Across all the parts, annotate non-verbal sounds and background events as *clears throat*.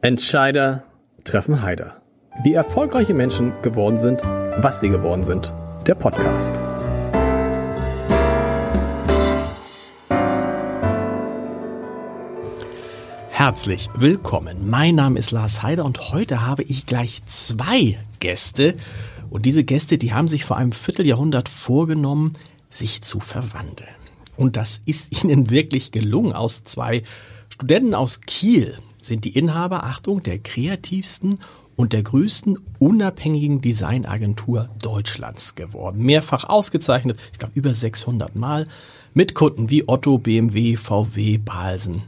Entscheider treffen Heider. Wie erfolgreiche Menschen geworden sind, was sie geworden sind. Der Podcast. Herzlich willkommen. Mein Name ist Lars Heider und heute habe ich gleich zwei Gäste. Und diese Gäste, die haben sich vor einem Vierteljahrhundert vorgenommen, sich zu verwandeln. Und das ist ihnen wirklich gelungen. Aus zwei Studenten aus Kiel sind die Inhaber, Achtung, der kreativsten und der größten unabhängigen Designagentur Deutschlands geworden. Mehrfach ausgezeichnet, ich glaube über 600 Mal, mit Kunden wie Otto, BMW, VW, Balsen.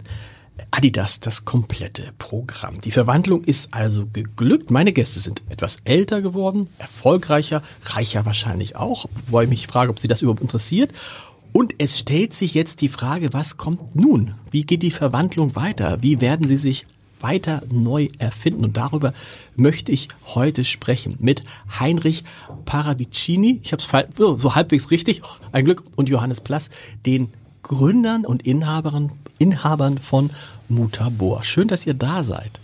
Adidas das komplette Programm. Die Verwandlung ist also geglückt. Meine Gäste sind etwas älter geworden, erfolgreicher, reicher wahrscheinlich auch, wobei ich mich frage, ob sie das überhaupt interessiert. Und es stellt sich jetzt die Frage, was kommt nun? Wie geht die Verwandlung weiter? Wie werden sie sich weiter neu erfinden? Und darüber möchte ich heute sprechen mit Heinrich Paravicini. Ich habe es so halbwegs richtig, ein Glück, und Johannes Plass, den Gründern und Inhabern, Inhabern von Mutabor. Schön, dass ihr da seid.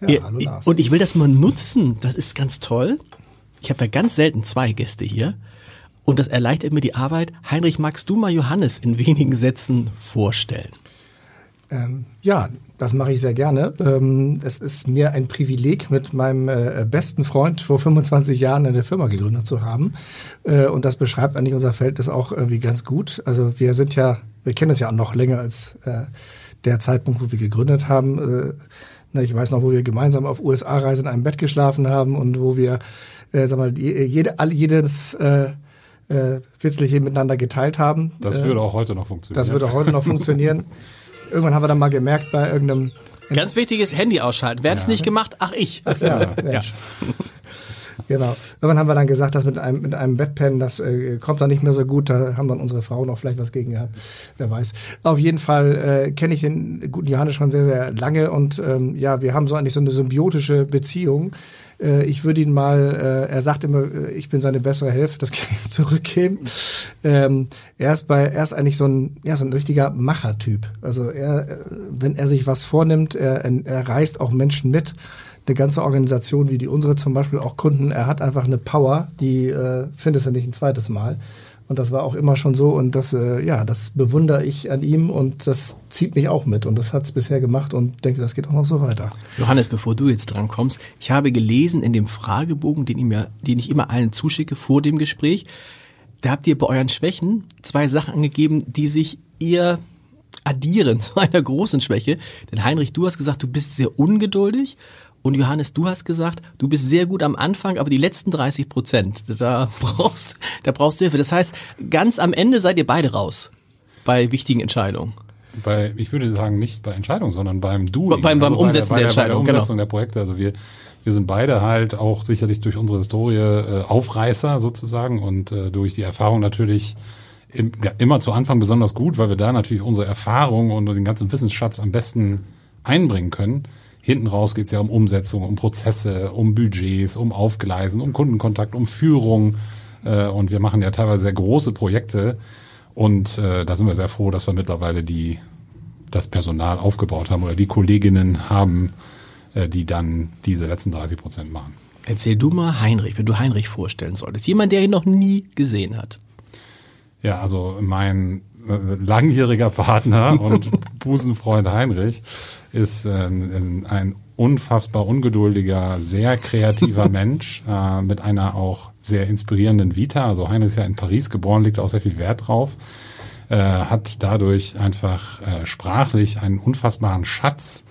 Ja, ihr, hallo Lars. Und ich will das mal nutzen. Das ist ganz toll. Ich habe ja ganz selten zwei Gäste hier. Und das erleichtert mir die Arbeit. Heinrich, magst du mal Johannes in wenigen Sätzen vorstellen? Ähm, ja, das mache ich sehr gerne. Ähm, es ist mir ein Privileg, mit meinem äh, besten Freund vor 25 Jahren eine Firma gegründet zu haben. Äh, und das beschreibt eigentlich unser Verhältnis auch irgendwie ganz gut. Also wir sind ja, wir kennen es ja auch noch länger als äh, der Zeitpunkt, wo wir gegründet haben. Äh, ne, ich weiß noch, wo wir gemeinsam auf USA-Reise in einem Bett geschlafen haben und wo wir, äh, sag mal, jede, jedes äh, Witzliche miteinander geteilt haben. Das äh, würde auch heute noch funktionieren. Das würde auch heute noch funktionieren. *laughs* Irgendwann haben wir dann mal gemerkt bei irgendeinem... Ganz wichtiges Handy ausschalten. Wer hat's ja. nicht gemacht? Ach, ich. Ach, ja, ja. Genau. Irgendwann haben wir dann gesagt, dass mit einem, mit einem Bettpen, das äh, kommt dann nicht mehr so gut. Da haben dann unsere Frauen auch vielleicht was gegen gehabt. Wer weiß. Auf jeden Fall äh, kenne ich den guten Johannes schon sehr, sehr lange und ähm, ja, wir haben so eigentlich so eine symbiotische Beziehung. Äh, ich würde ihn mal, äh, er sagt immer, äh, ich bin seine bessere Hälfte, das *laughs* kann ich zurückgeben. Ähm, er ist bei, er ist eigentlich so ein, ja, so ein richtiger Machertyp. Also er, wenn er sich was vornimmt, er, er reißt auch Menschen mit eine ganze Organisation wie die unsere zum Beispiel auch Kunden, er hat einfach eine Power, die äh, findest du nicht ein zweites Mal. Und das war auch immer schon so und das, äh, ja, das bewundere ich an ihm und das zieht mich auch mit und das hat es bisher gemacht und denke, das geht auch noch so weiter. Johannes, bevor du jetzt dran kommst, ich habe gelesen in dem Fragebogen, den ich, mir, den ich immer allen zuschicke vor dem Gespräch, da habt ihr bei euren Schwächen zwei Sachen angegeben, die sich eher addieren *laughs* zu einer großen Schwäche. Denn Heinrich, du hast gesagt, du bist sehr ungeduldig und Johannes, du hast gesagt, du bist sehr gut am Anfang, aber die letzten 30 Prozent, da brauchst, da brauchst du Hilfe. Das heißt, ganz am Ende seid ihr beide raus bei wichtigen Entscheidungen. Bei, ich würde sagen, nicht bei Entscheidungen, sondern beim Doing. Beim, beim also Umsetzen bei der, der, Entscheidung, bei der Umsetzung genau. der Projekte. Also wir, wir sind beide halt auch sicherlich durch unsere Historie äh, Aufreißer sozusagen und äh, durch die Erfahrung natürlich im, ja, immer zu Anfang besonders gut, weil wir da natürlich unsere Erfahrung und den ganzen Wissensschatz am besten einbringen können. Hinten raus geht es ja um Umsetzung, um Prozesse, um Budgets, um Aufgleisen, um Kundenkontakt, um Führung. Äh, und wir machen ja teilweise sehr große Projekte. Und äh, da sind wir sehr froh, dass wir mittlerweile die, das Personal aufgebaut haben oder die Kolleginnen haben, äh, die dann diese letzten 30 Prozent machen. Erzähl du mal Heinrich, wenn du Heinrich vorstellen solltest. Jemand, der ihn noch nie gesehen hat. Ja, also mein äh, langjähriger Partner und *laughs* Busenfreund Heinrich ist äh, ein unfassbar ungeduldiger, sehr kreativer *laughs* Mensch äh, mit einer auch sehr inspirierenden Vita. Also Heine ist ja in Paris geboren, legt auch sehr viel Wert drauf. Äh, hat dadurch einfach äh, sprachlich einen unfassbaren Schatz,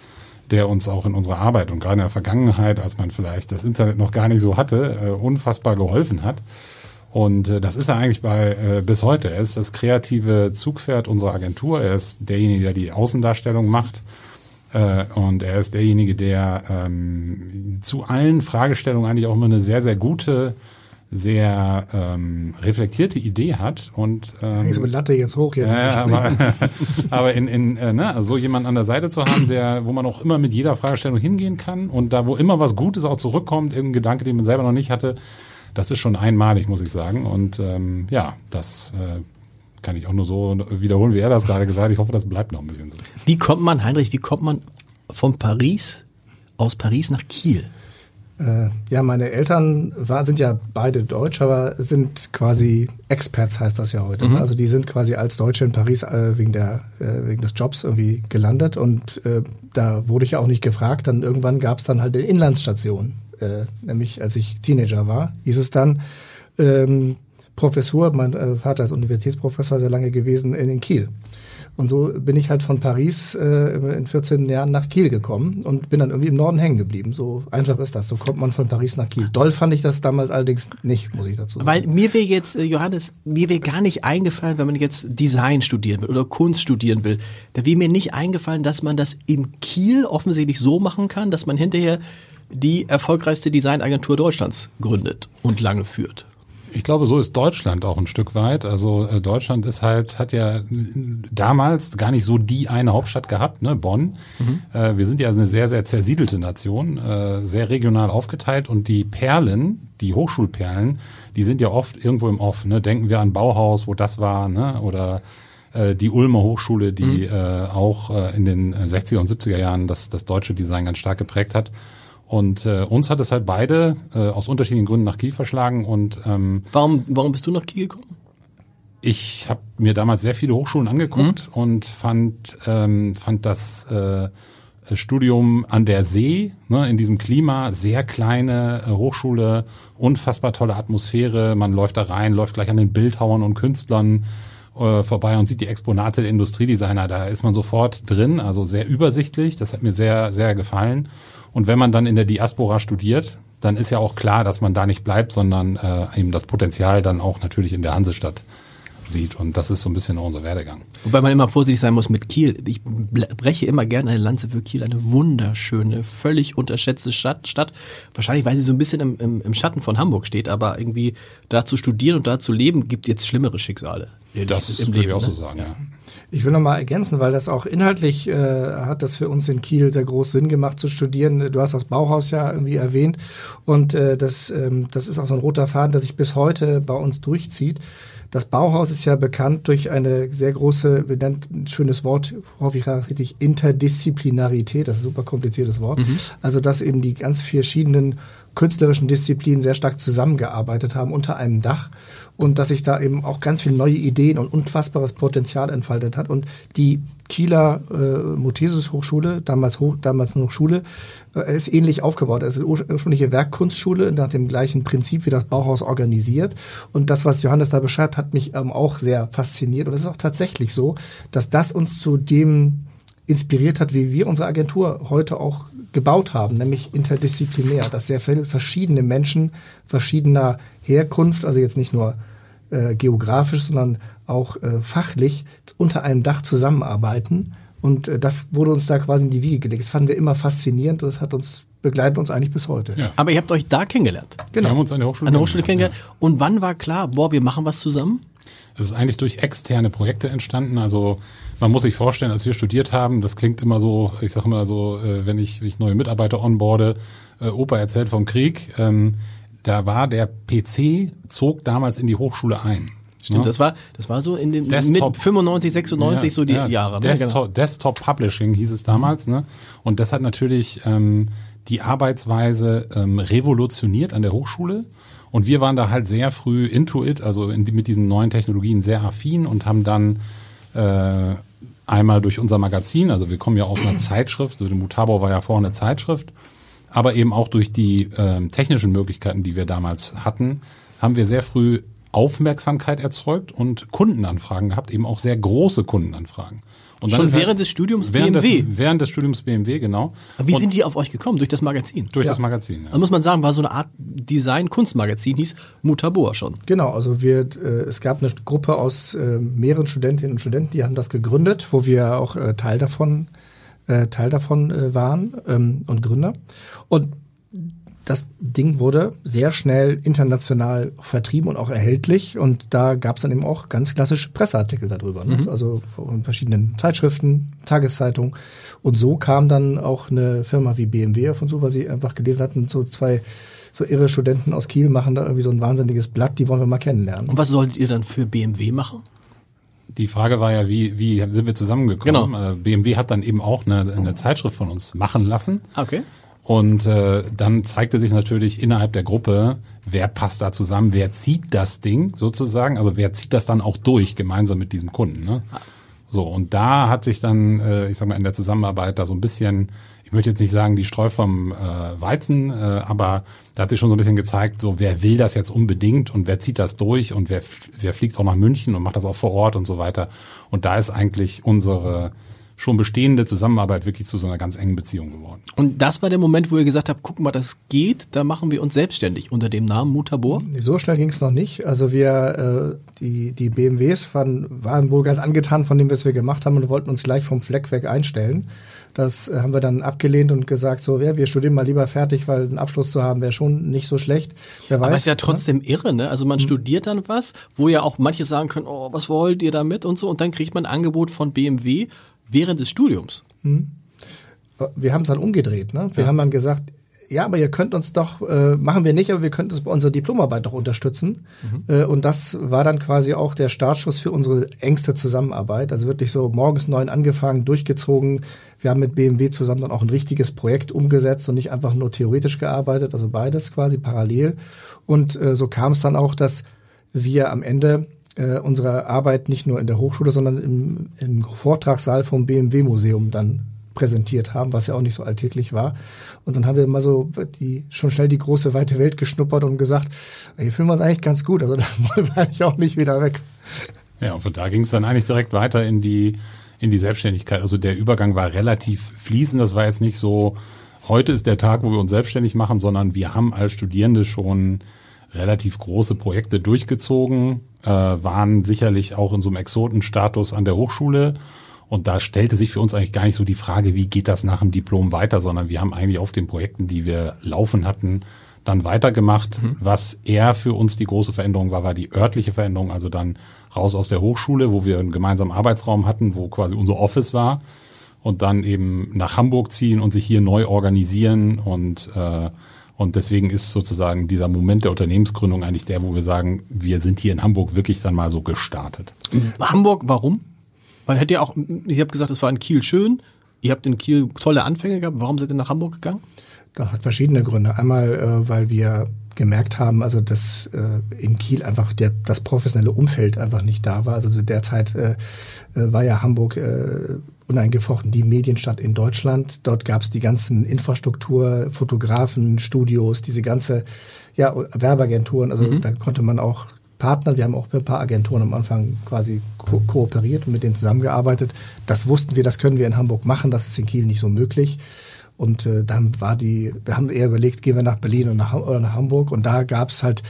der uns auch in unserer Arbeit und gerade in der Vergangenheit, als man vielleicht das Internet noch gar nicht so hatte, äh, unfassbar geholfen hat. Und äh, das ist er eigentlich bei äh, bis heute. Er ist das kreative Zugpferd unserer Agentur. Er ist derjenige, der die Außendarstellung macht und er ist derjenige, der ähm, zu allen Fragestellungen eigentlich auch immer eine sehr, sehr gute, sehr ähm, reflektierte Idee hat und ähm, so mit Latte jetzt hoch jetzt. Äh, aber, *laughs* *laughs* aber in, in äh, ne, so jemand an der Seite zu haben, der, wo man auch immer mit jeder Fragestellung hingehen kann und da, wo immer was Gutes auch zurückkommt, irgendein Gedanke, den man selber noch nicht hatte, das ist schon einmalig, muss ich sagen. Und ähm, ja, das äh, kann ich auch nur so wiederholen, wie er das gerade gesagt hat. Ich hoffe, das bleibt noch ein bisschen so. Wie kommt man, Heinrich, wie kommt man von Paris aus Paris nach Kiel? Äh, ja, meine Eltern war, sind ja beide Deutsch, aber sind quasi Experts, heißt das ja heute. Mhm. Also die sind quasi als Deutsche in Paris äh, wegen, der, äh, wegen des Jobs irgendwie gelandet und äh, da wurde ich ja auch nicht gefragt. Dann irgendwann gab es dann halt eine Inlandsstation, äh, nämlich als ich Teenager war, hieß es dann ähm, Professur, mein äh, Vater ist Universitätsprofessor sehr lange gewesen in, in Kiel. Und so bin ich halt von Paris äh, in 14 Jahren nach Kiel gekommen und bin dann irgendwie im Norden hängen geblieben. So einfach ist das. So kommt man von Paris nach Kiel. Doll fand ich das damals allerdings nicht, muss ich dazu sagen. Weil mir wäre jetzt, äh, Johannes, mir wäre gar nicht eingefallen, wenn man jetzt Design studieren will oder Kunst studieren will, da wäre mir nicht eingefallen, dass man das in Kiel offensichtlich so machen kann, dass man hinterher die erfolgreichste Designagentur Deutschlands gründet und lange führt. Ich glaube, so ist Deutschland auch ein Stück weit. Also äh, Deutschland ist halt, hat ja damals gar nicht so die eine Hauptstadt gehabt, ne, Bonn. Mhm. Äh, wir sind ja eine sehr, sehr zersiedelte Nation, äh, sehr regional aufgeteilt und die Perlen, die Hochschulperlen, die sind ja oft irgendwo im Off. Ne? Denken wir an Bauhaus, wo das war, ne? oder die Ulmer Hochschule, die mhm. auch in den 60er und 70er Jahren das, das deutsche Design ganz stark geprägt hat. Und äh, uns hat es halt beide äh, aus unterschiedlichen Gründen nach Kiel verschlagen. Und ähm, warum, warum bist du nach Kiel gekommen? Ich habe mir damals sehr viele Hochschulen angeguckt mhm. und fand ähm, fand das äh, Studium an der See, ne, in diesem Klima, sehr kleine äh, Hochschule, unfassbar tolle Atmosphäre. Man läuft da rein, läuft gleich an den Bildhauern und Künstlern äh, vorbei und sieht die Exponate der Industriedesigner. Da ist man sofort drin, also sehr übersichtlich. Das hat mir sehr, sehr gefallen. Und wenn man dann in der Diaspora studiert, dann ist ja auch klar, dass man da nicht bleibt, sondern äh, eben das Potenzial dann auch natürlich in der Hansestadt sieht. Und das ist so ein bisschen unser Werdegang. Wobei man immer vorsichtig sein muss mit Kiel. Ich breche immer gerne eine Lanze für Kiel. Eine wunderschöne, völlig unterschätzte Stadt. Stadt. Wahrscheinlich, weil sie so ein bisschen im, im, im Schatten von Hamburg steht. Aber irgendwie da zu studieren und da zu leben, gibt jetzt schlimmere Schicksale. Das im würde Leben, ich auch ne? so sagen, ja. Ich will noch mal ergänzen, weil das auch inhaltlich äh, hat das für uns in Kiel sehr groß Sinn gemacht zu studieren. Du hast das Bauhaus ja irgendwie erwähnt und äh, das, ähm, das ist auch so ein roter Faden, der sich bis heute bei uns durchzieht. Das Bauhaus ist ja bekannt durch eine sehr große, wir nennen ein schönes Wort, hoffe ich richtig, Interdisziplinarität, das ist ein super kompliziertes Wort. Mhm. Also, dass eben die ganz verschiedenen künstlerischen Disziplinen sehr stark zusammengearbeitet haben unter einem Dach und dass sich da eben auch ganz viele neue Ideen und unfassbares Potenzial entfaltet hat. Und die Kieler äh, Mothesis Hochschule, damals, hoch, damals noch Schule, äh, ist ähnlich aufgebaut. Es ist ursprüngliche Werkkunstschule nach dem gleichen Prinzip wie das Bauhaus organisiert. Und das, was Johannes da beschreibt, hat mich ähm, auch sehr fasziniert. Und es ist auch tatsächlich so, dass das uns zu dem inspiriert hat, wie wir unsere Agentur heute auch gebaut haben, nämlich interdisziplinär, dass sehr viele verschiedene Menschen verschiedener Herkunft, also jetzt nicht nur äh, geografisch, sondern auch äh, fachlich unter einem Dach zusammenarbeiten. Und äh, das wurde uns da quasi in die Wiege gelegt. Das fanden wir immer faszinierend und das hat uns begleitet uns eigentlich bis heute. Ja. Aber ihr habt euch da kennengelernt. Genau. Wir haben uns an der Hochschule, an der Hochschule kennengelernt. Ja. Und wann war klar, boah, wir machen was zusammen? Es ist eigentlich durch externe Projekte entstanden. Also man muss sich vorstellen, als wir studiert haben, das klingt immer so, ich sage immer so, äh, wenn ich, wenn ich neue Mitarbeiter onboarde, äh, Opa erzählt vom Krieg. Ähm, da war der PC, zog damals in die Hochschule ein. Stimmt, ja. das war das war so in den Desktop, mit 95, 96 ja, so die ja, Jahre. Ne? Desktop, genau. Desktop Publishing hieß es damals, mhm. ne? Und das hat natürlich ähm, die Arbeitsweise ähm, revolutioniert an der Hochschule. Und wir waren da halt sehr früh into it, also in, mit diesen neuen Technologien sehr affin und haben dann äh, einmal durch unser Magazin, also wir kommen ja aus einer *clears throat* Zeitschrift, also Mutabo war ja vorher eine Zeitschrift, aber eben auch durch die äh, technischen Möglichkeiten, die wir damals hatten, haben wir sehr früh Aufmerksamkeit erzeugt und Kundenanfragen gehabt, eben auch sehr große Kundenanfragen. Und Schon während halt, des Studiums während BMW? Des, während des Studiums BMW, genau. Aber wie und sind die auf euch gekommen? Durch das Magazin? Durch ja. das Magazin, ja. Da muss man sagen, war so eine Art Design-Kunstmagazin, hieß Mutaboa schon. Genau, also wir, äh, es gab eine Gruppe aus äh, mehreren Studentinnen und Studenten, die haben das gegründet, wo wir auch äh, Teil davon äh, Teil davon äh, waren ähm, und Gründer. Und das Ding wurde sehr schnell international vertrieben und auch erhältlich. Und da gab es dann eben auch ganz klassische Presseartikel darüber. Ne? Mhm. Also in verschiedenen Zeitschriften, Tageszeitungen. Und so kam dann auch eine Firma wie BMW auf uns zu, weil sie einfach gelesen hatten, so zwei so irre Studenten aus Kiel machen da irgendwie so ein wahnsinniges Blatt, die wollen wir mal kennenlernen. Und was solltet ihr dann für BMW machen? Die Frage war ja, wie, wie sind wir zusammengekommen? Genau. Äh, BMW hat dann eben auch eine, eine Zeitschrift von uns machen lassen. Okay. Und äh, dann zeigte sich natürlich innerhalb der Gruppe, wer passt da zusammen, wer zieht das Ding sozusagen, also wer zieht das dann auch durch gemeinsam mit diesem Kunden. Ne? So, und da hat sich dann, äh, ich sag mal, in der Zusammenarbeit da so ein bisschen, ich möchte jetzt nicht sagen, die Streu vom äh, Weizen, äh, aber da hat sich schon so ein bisschen gezeigt, so wer will das jetzt unbedingt und wer zieht das durch und wer, wer fliegt auch nach München und macht das auch vor Ort und so weiter. Und da ist eigentlich unsere schon bestehende Zusammenarbeit wirklich zu so einer ganz engen Beziehung geworden. Und das war der Moment, wo ihr gesagt habt, guck mal, das geht, da machen wir uns selbstständig unter dem Namen Mutabor? So schnell ging es noch nicht. Also wir, äh, die, die BMWs waren, waren wohl ganz angetan von dem, was wir gemacht haben und wollten uns gleich vom Fleck weg einstellen. Das äh, haben wir dann abgelehnt und gesagt, so, ja, wir studieren mal lieber fertig, weil einen Abschluss zu haben wäre schon nicht so schlecht. Wer weiß, Aber ist ja ne? trotzdem ne? irre, ne? Also man mhm. studiert dann was, wo ja auch manche sagen können, oh, was wollt ihr damit und so, und dann kriegt man ein Angebot von BMW während des Studiums. Hm. Wir haben es dann umgedreht. Ne? Wir ja. haben dann gesagt, ja, aber ihr könnt uns doch, äh, machen wir nicht, aber wir könnten uns bei unserer Diplomarbeit doch unterstützen. Mhm. Äh, und das war dann quasi auch der Startschuss für unsere engste Zusammenarbeit. Also wirklich so morgens neun angefangen, durchgezogen. Wir haben mit BMW zusammen dann auch ein richtiges Projekt umgesetzt und nicht einfach nur theoretisch gearbeitet, also beides quasi parallel. Und äh, so kam es dann auch, dass wir am Ende äh, unsere Arbeit nicht nur in der Hochschule, sondern im, im Vortragssaal vom BMW-Museum dann präsentiert haben, was ja auch nicht so alltäglich war. Und dann haben wir mal so die schon schnell die große weite Welt geschnuppert und gesagt, hier fühlen wir uns eigentlich ganz gut, also *laughs* da wollen wir eigentlich auch nicht wieder weg. Ja, und von da ging es dann eigentlich direkt weiter in die in die Selbstständigkeit. Also der Übergang war relativ fließend. Das war jetzt nicht so, heute ist der Tag, wo wir uns selbstständig machen, sondern wir haben als Studierende schon relativ große Projekte durchgezogen, äh, waren sicherlich auch in so einem Exotenstatus an der Hochschule. Und da stellte sich für uns eigentlich gar nicht so die Frage, wie geht das nach dem Diplom weiter, sondern wir haben eigentlich auf den Projekten, die wir laufen hatten, dann weitergemacht. Mhm. Was eher für uns die große Veränderung war, war die örtliche Veränderung, also dann raus aus der Hochschule, wo wir einen gemeinsamen Arbeitsraum hatten, wo quasi unser Office war und dann eben nach Hamburg ziehen und sich hier neu organisieren und äh, und deswegen ist sozusagen dieser Moment der Unternehmensgründung eigentlich der, wo wir sagen, wir sind hier in Hamburg wirklich dann mal so gestartet. Hamburg, warum? Weil hätte ja auch, ich habe gesagt, es war in Kiel schön, ihr habt in Kiel tolle Anfänge gehabt, warum seid ihr nach Hamburg gegangen? Das hat verschiedene Gründe. Einmal, äh, weil wir gemerkt haben, also dass äh, in Kiel einfach der, das professionelle Umfeld einfach nicht da war. Also derzeit äh, äh, war ja Hamburg äh, uneingefochten die Medienstadt in Deutschland. Dort gab es die ganzen Infrastruktur, Fotografen, Studios, diese ganze ja, Werbeagenturen. Also mhm. da konnte man auch Partner, wir haben auch mit ein paar Agenturen am Anfang quasi ko kooperiert und mit denen zusammengearbeitet. Das wussten wir, das können wir in Hamburg machen, das ist in Kiel nicht so möglich. Und äh, dann war die, wir haben eher überlegt, gehen wir nach Berlin oder nach, oder nach Hamburg. Und da gab es halt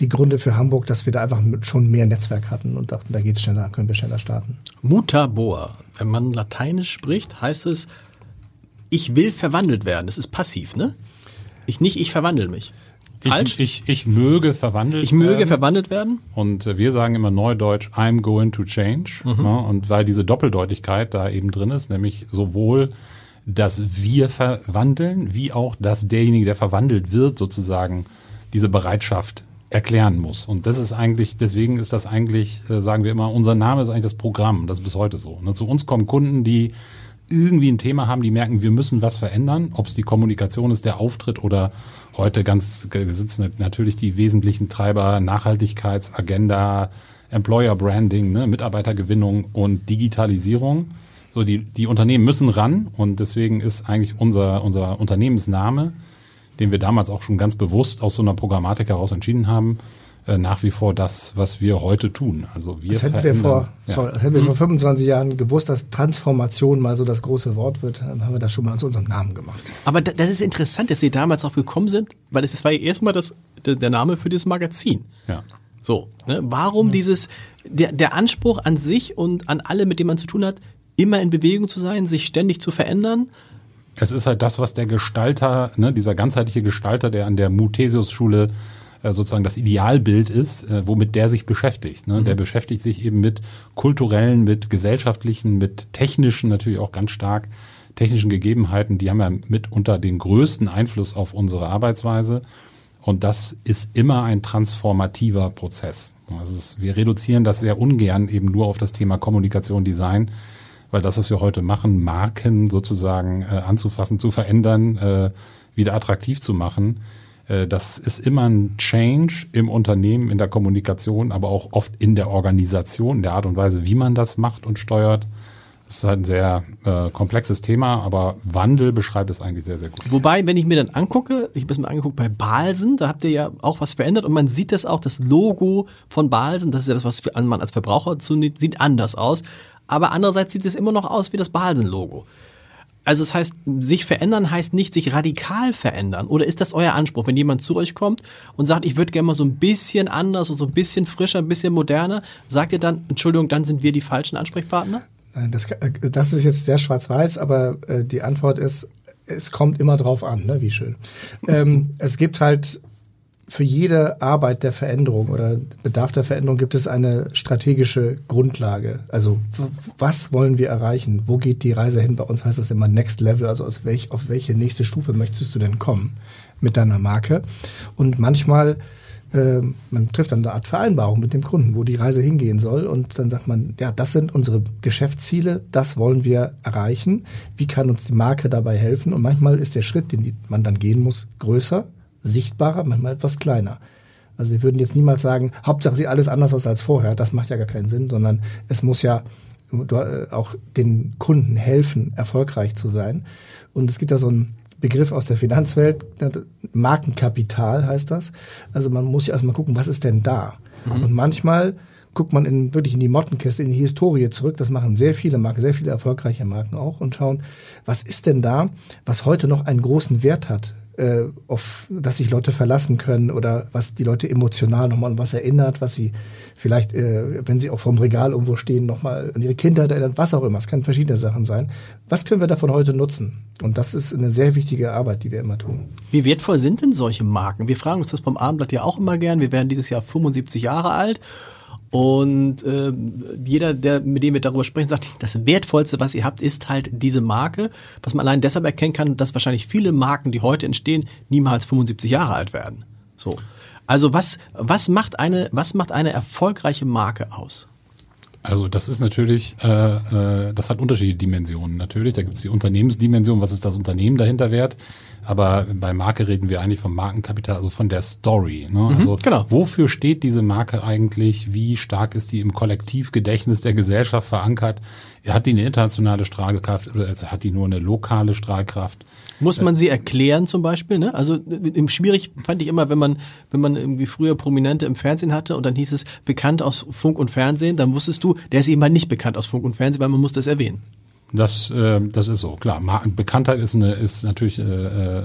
die Gründe für Hamburg, dass wir da einfach schon mehr Netzwerk hatten und dachten, da geht's schneller, können wir schneller starten. Mutabor. Wenn man Lateinisch spricht, heißt es, ich will verwandelt werden. Das ist passiv, ne? Ich nicht, ich verwandle mich. Falsch? Ich, ich, ich möge verwandelt Ich möge werden. verwandelt werden. Und äh, wir sagen immer neudeutsch, I'm going to change. Mhm. Ne? Und weil diese Doppeldeutigkeit da eben drin ist, nämlich sowohl dass wir verwandeln, wie auch, dass derjenige, der verwandelt wird, sozusagen diese Bereitschaft erklären muss. Und das ist eigentlich, deswegen ist das eigentlich, äh, sagen wir immer, unser Name ist eigentlich das Programm. Das ist bis heute so. Ne? Zu uns kommen Kunden, die irgendwie ein Thema haben, die merken, wir müssen was verändern, ob es die Kommunikation ist, der Auftritt oder heute ganz sitzen natürlich die wesentlichen Treiber Nachhaltigkeitsagenda, Employer Branding, ne, Mitarbeitergewinnung und Digitalisierung. So, die, die Unternehmen müssen ran und deswegen ist eigentlich unser, unser Unternehmensname, den wir damals auch schon ganz bewusst aus so einer Programmatik heraus entschieden haben, äh, nach wie vor das, was wir heute tun. Also wir das hätten wir vor, ja. sorry, das hätten wir vor 25 Jahren gewusst, dass Transformation mal so das große Wort wird, dann haben wir das schon mal zu unserem Namen gemacht. Aber das ist interessant, dass Sie damals drauf gekommen sind, weil es war ja erstmal das, der Name für dieses Magazin. Ja. So, ne? warum ja. dieses, der, der Anspruch an sich und an alle, mit denen man zu tun hat, immer in Bewegung zu sein, sich ständig zu verändern. Es ist halt das, was der Gestalter, ne, dieser ganzheitliche Gestalter, der an der Muthesius-Schule äh, sozusagen das Idealbild ist, äh, womit der sich beschäftigt. Ne? Mhm. Der beschäftigt sich eben mit kulturellen, mit gesellschaftlichen, mit technischen, natürlich auch ganz stark technischen Gegebenheiten. Die haben ja mitunter den größten Einfluss auf unsere Arbeitsweise. Und das ist immer ein transformativer Prozess. Also wir reduzieren das sehr ungern eben nur auf das Thema Kommunikation, Design, weil das, was wir heute machen, Marken sozusagen äh, anzufassen, zu verändern, äh, wieder attraktiv zu machen, äh, das ist immer ein Change im Unternehmen, in der Kommunikation, aber auch oft in der Organisation, in der Art und Weise, wie man das macht und steuert. Das ist halt ein sehr äh, komplexes Thema, aber Wandel beschreibt es eigentlich sehr, sehr gut. Wobei, wenn ich mir dann angucke, ich habe es mir angeguckt bei Balsen, da habt ihr ja auch was verändert und man sieht das auch, das Logo von Balsen, das ist ja das, was man als Verbraucher zunimmt, sieht anders aus. Aber andererseits sieht es immer noch aus wie das Balsen-Logo. Also das heißt, sich verändern heißt nicht sich radikal verändern. Oder ist das euer Anspruch, wenn jemand zu euch kommt und sagt, ich würde gerne mal so ein bisschen anders und so ein bisschen frischer, ein bisschen moderner, sagt ihr dann, Entschuldigung, dann sind wir die falschen Ansprechpartner? Nein, das, äh, das ist jetzt sehr schwarz-weiß, aber äh, die Antwort ist, es kommt immer drauf an, ne? wie schön. ähm, es gibt halt für jede Arbeit der Veränderung oder Bedarf der Veränderung gibt es eine strategische Grundlage. Also was wollen wir erreichen? Wo geht die Reise hin? Bei uns heißt das immer Next Level, also aus welch, auf welche nächste Stufe möchtest du denn kommen mit deiner Marke? Und manchmal äh, man trifft dann eine Art Vereinbarung mit dem Kunden, wo die Reise hingehen soll. Und dann sagt man, ja, das sind unsere Geschäftsziele, das wollen wir erreichen. Wie kann uns die Marke dabei helfen? Und manchmal ist der Schritt, den man dann gehen muss, größer, sichtbarer, manchmal etwas kleiner. Also wir würden jetzt niemals sagen, Hauptsache sieht alles anders aus als vorher. Das macht ja gar keinen Sinn, sondern es muss ja äh, auch den Kunden helfen, erfolgreich zu sein. Und es gibt da so ein Begriff aus der Finanzwelt, Markenkapital heißt das. Also man muss ja erstmal gucken, was ist denn da? Mhm. Und manchmal guckt man in, wirklich in die Mottenkiste, in die Historie zurück. Das machen sehr viele Marken, sehr viele erfolgreiche Marken auch und schauen, was ist denn da, was heute noch einen großen Wert hat äh, auf das sich Leute verlassen können oder was die Leute emotional nochmal an was erinnert, was sie vielleicht, äh, wenn sie auch vorm Regal irgendwo stehen, nochmal an ihre Kindheit erinnert, was auch immer. Es kann verschiedene Sachen sein. Was können wir davon heute nutzen? Und das ist eine sehr wichtige Arbeit, die wir immer tun. Wie wertvoll sind denn solche Marken? Wir fragen uns das beim Abendblatt ja auch immer gern. Wir werden dieses Jahr 75 Jahre alt und äh, jeder, der, mit dem wir darüber sprechen, sagt, das Wertvollste, was ihr habt, ist halt diese Marke, was man allein deshalb erkennen kann, dass wahrscheinlich viele Marken, die heute entstehen, niemals 75 Jahre alt werden. So. Also was, was macht eine, was macht eine erfolgreiche Marke aus? Also das ist natürlich, äh, äh, das hat unterschiedliche Dimensionen natürlich. Da gibt es die Unternehmensdimension, was ist das Unternehmen dahinter wert? Aber bei Marke reden wir eigentlich vom Markenkapital, also von der Story. Ne? Mhm, also genau. wofür steht diese Marke eigentlich? Wie stark ist die im Kollektivgedächtnis der Gesellschaft verankert? Hat die eine internationale Strahlkraft oder hat die nur eine lokale Strahlkraft? Muss man sie erklären zum Beispiel? Ne? Also im schwierig fand ich immer, wenn man wenn man irgendwie früher Prominente im Fernsehen hatte und dann hieß es bekannt aus Funk und Fernsehen, dann wusstest du, der ist eben halt nicht bekannt aus Funk und Fernsehen, weil man muss das erwähnen. Das, äh, das ist so, klar. Bekanntheit ist, eine, ist natürlich äh, äh,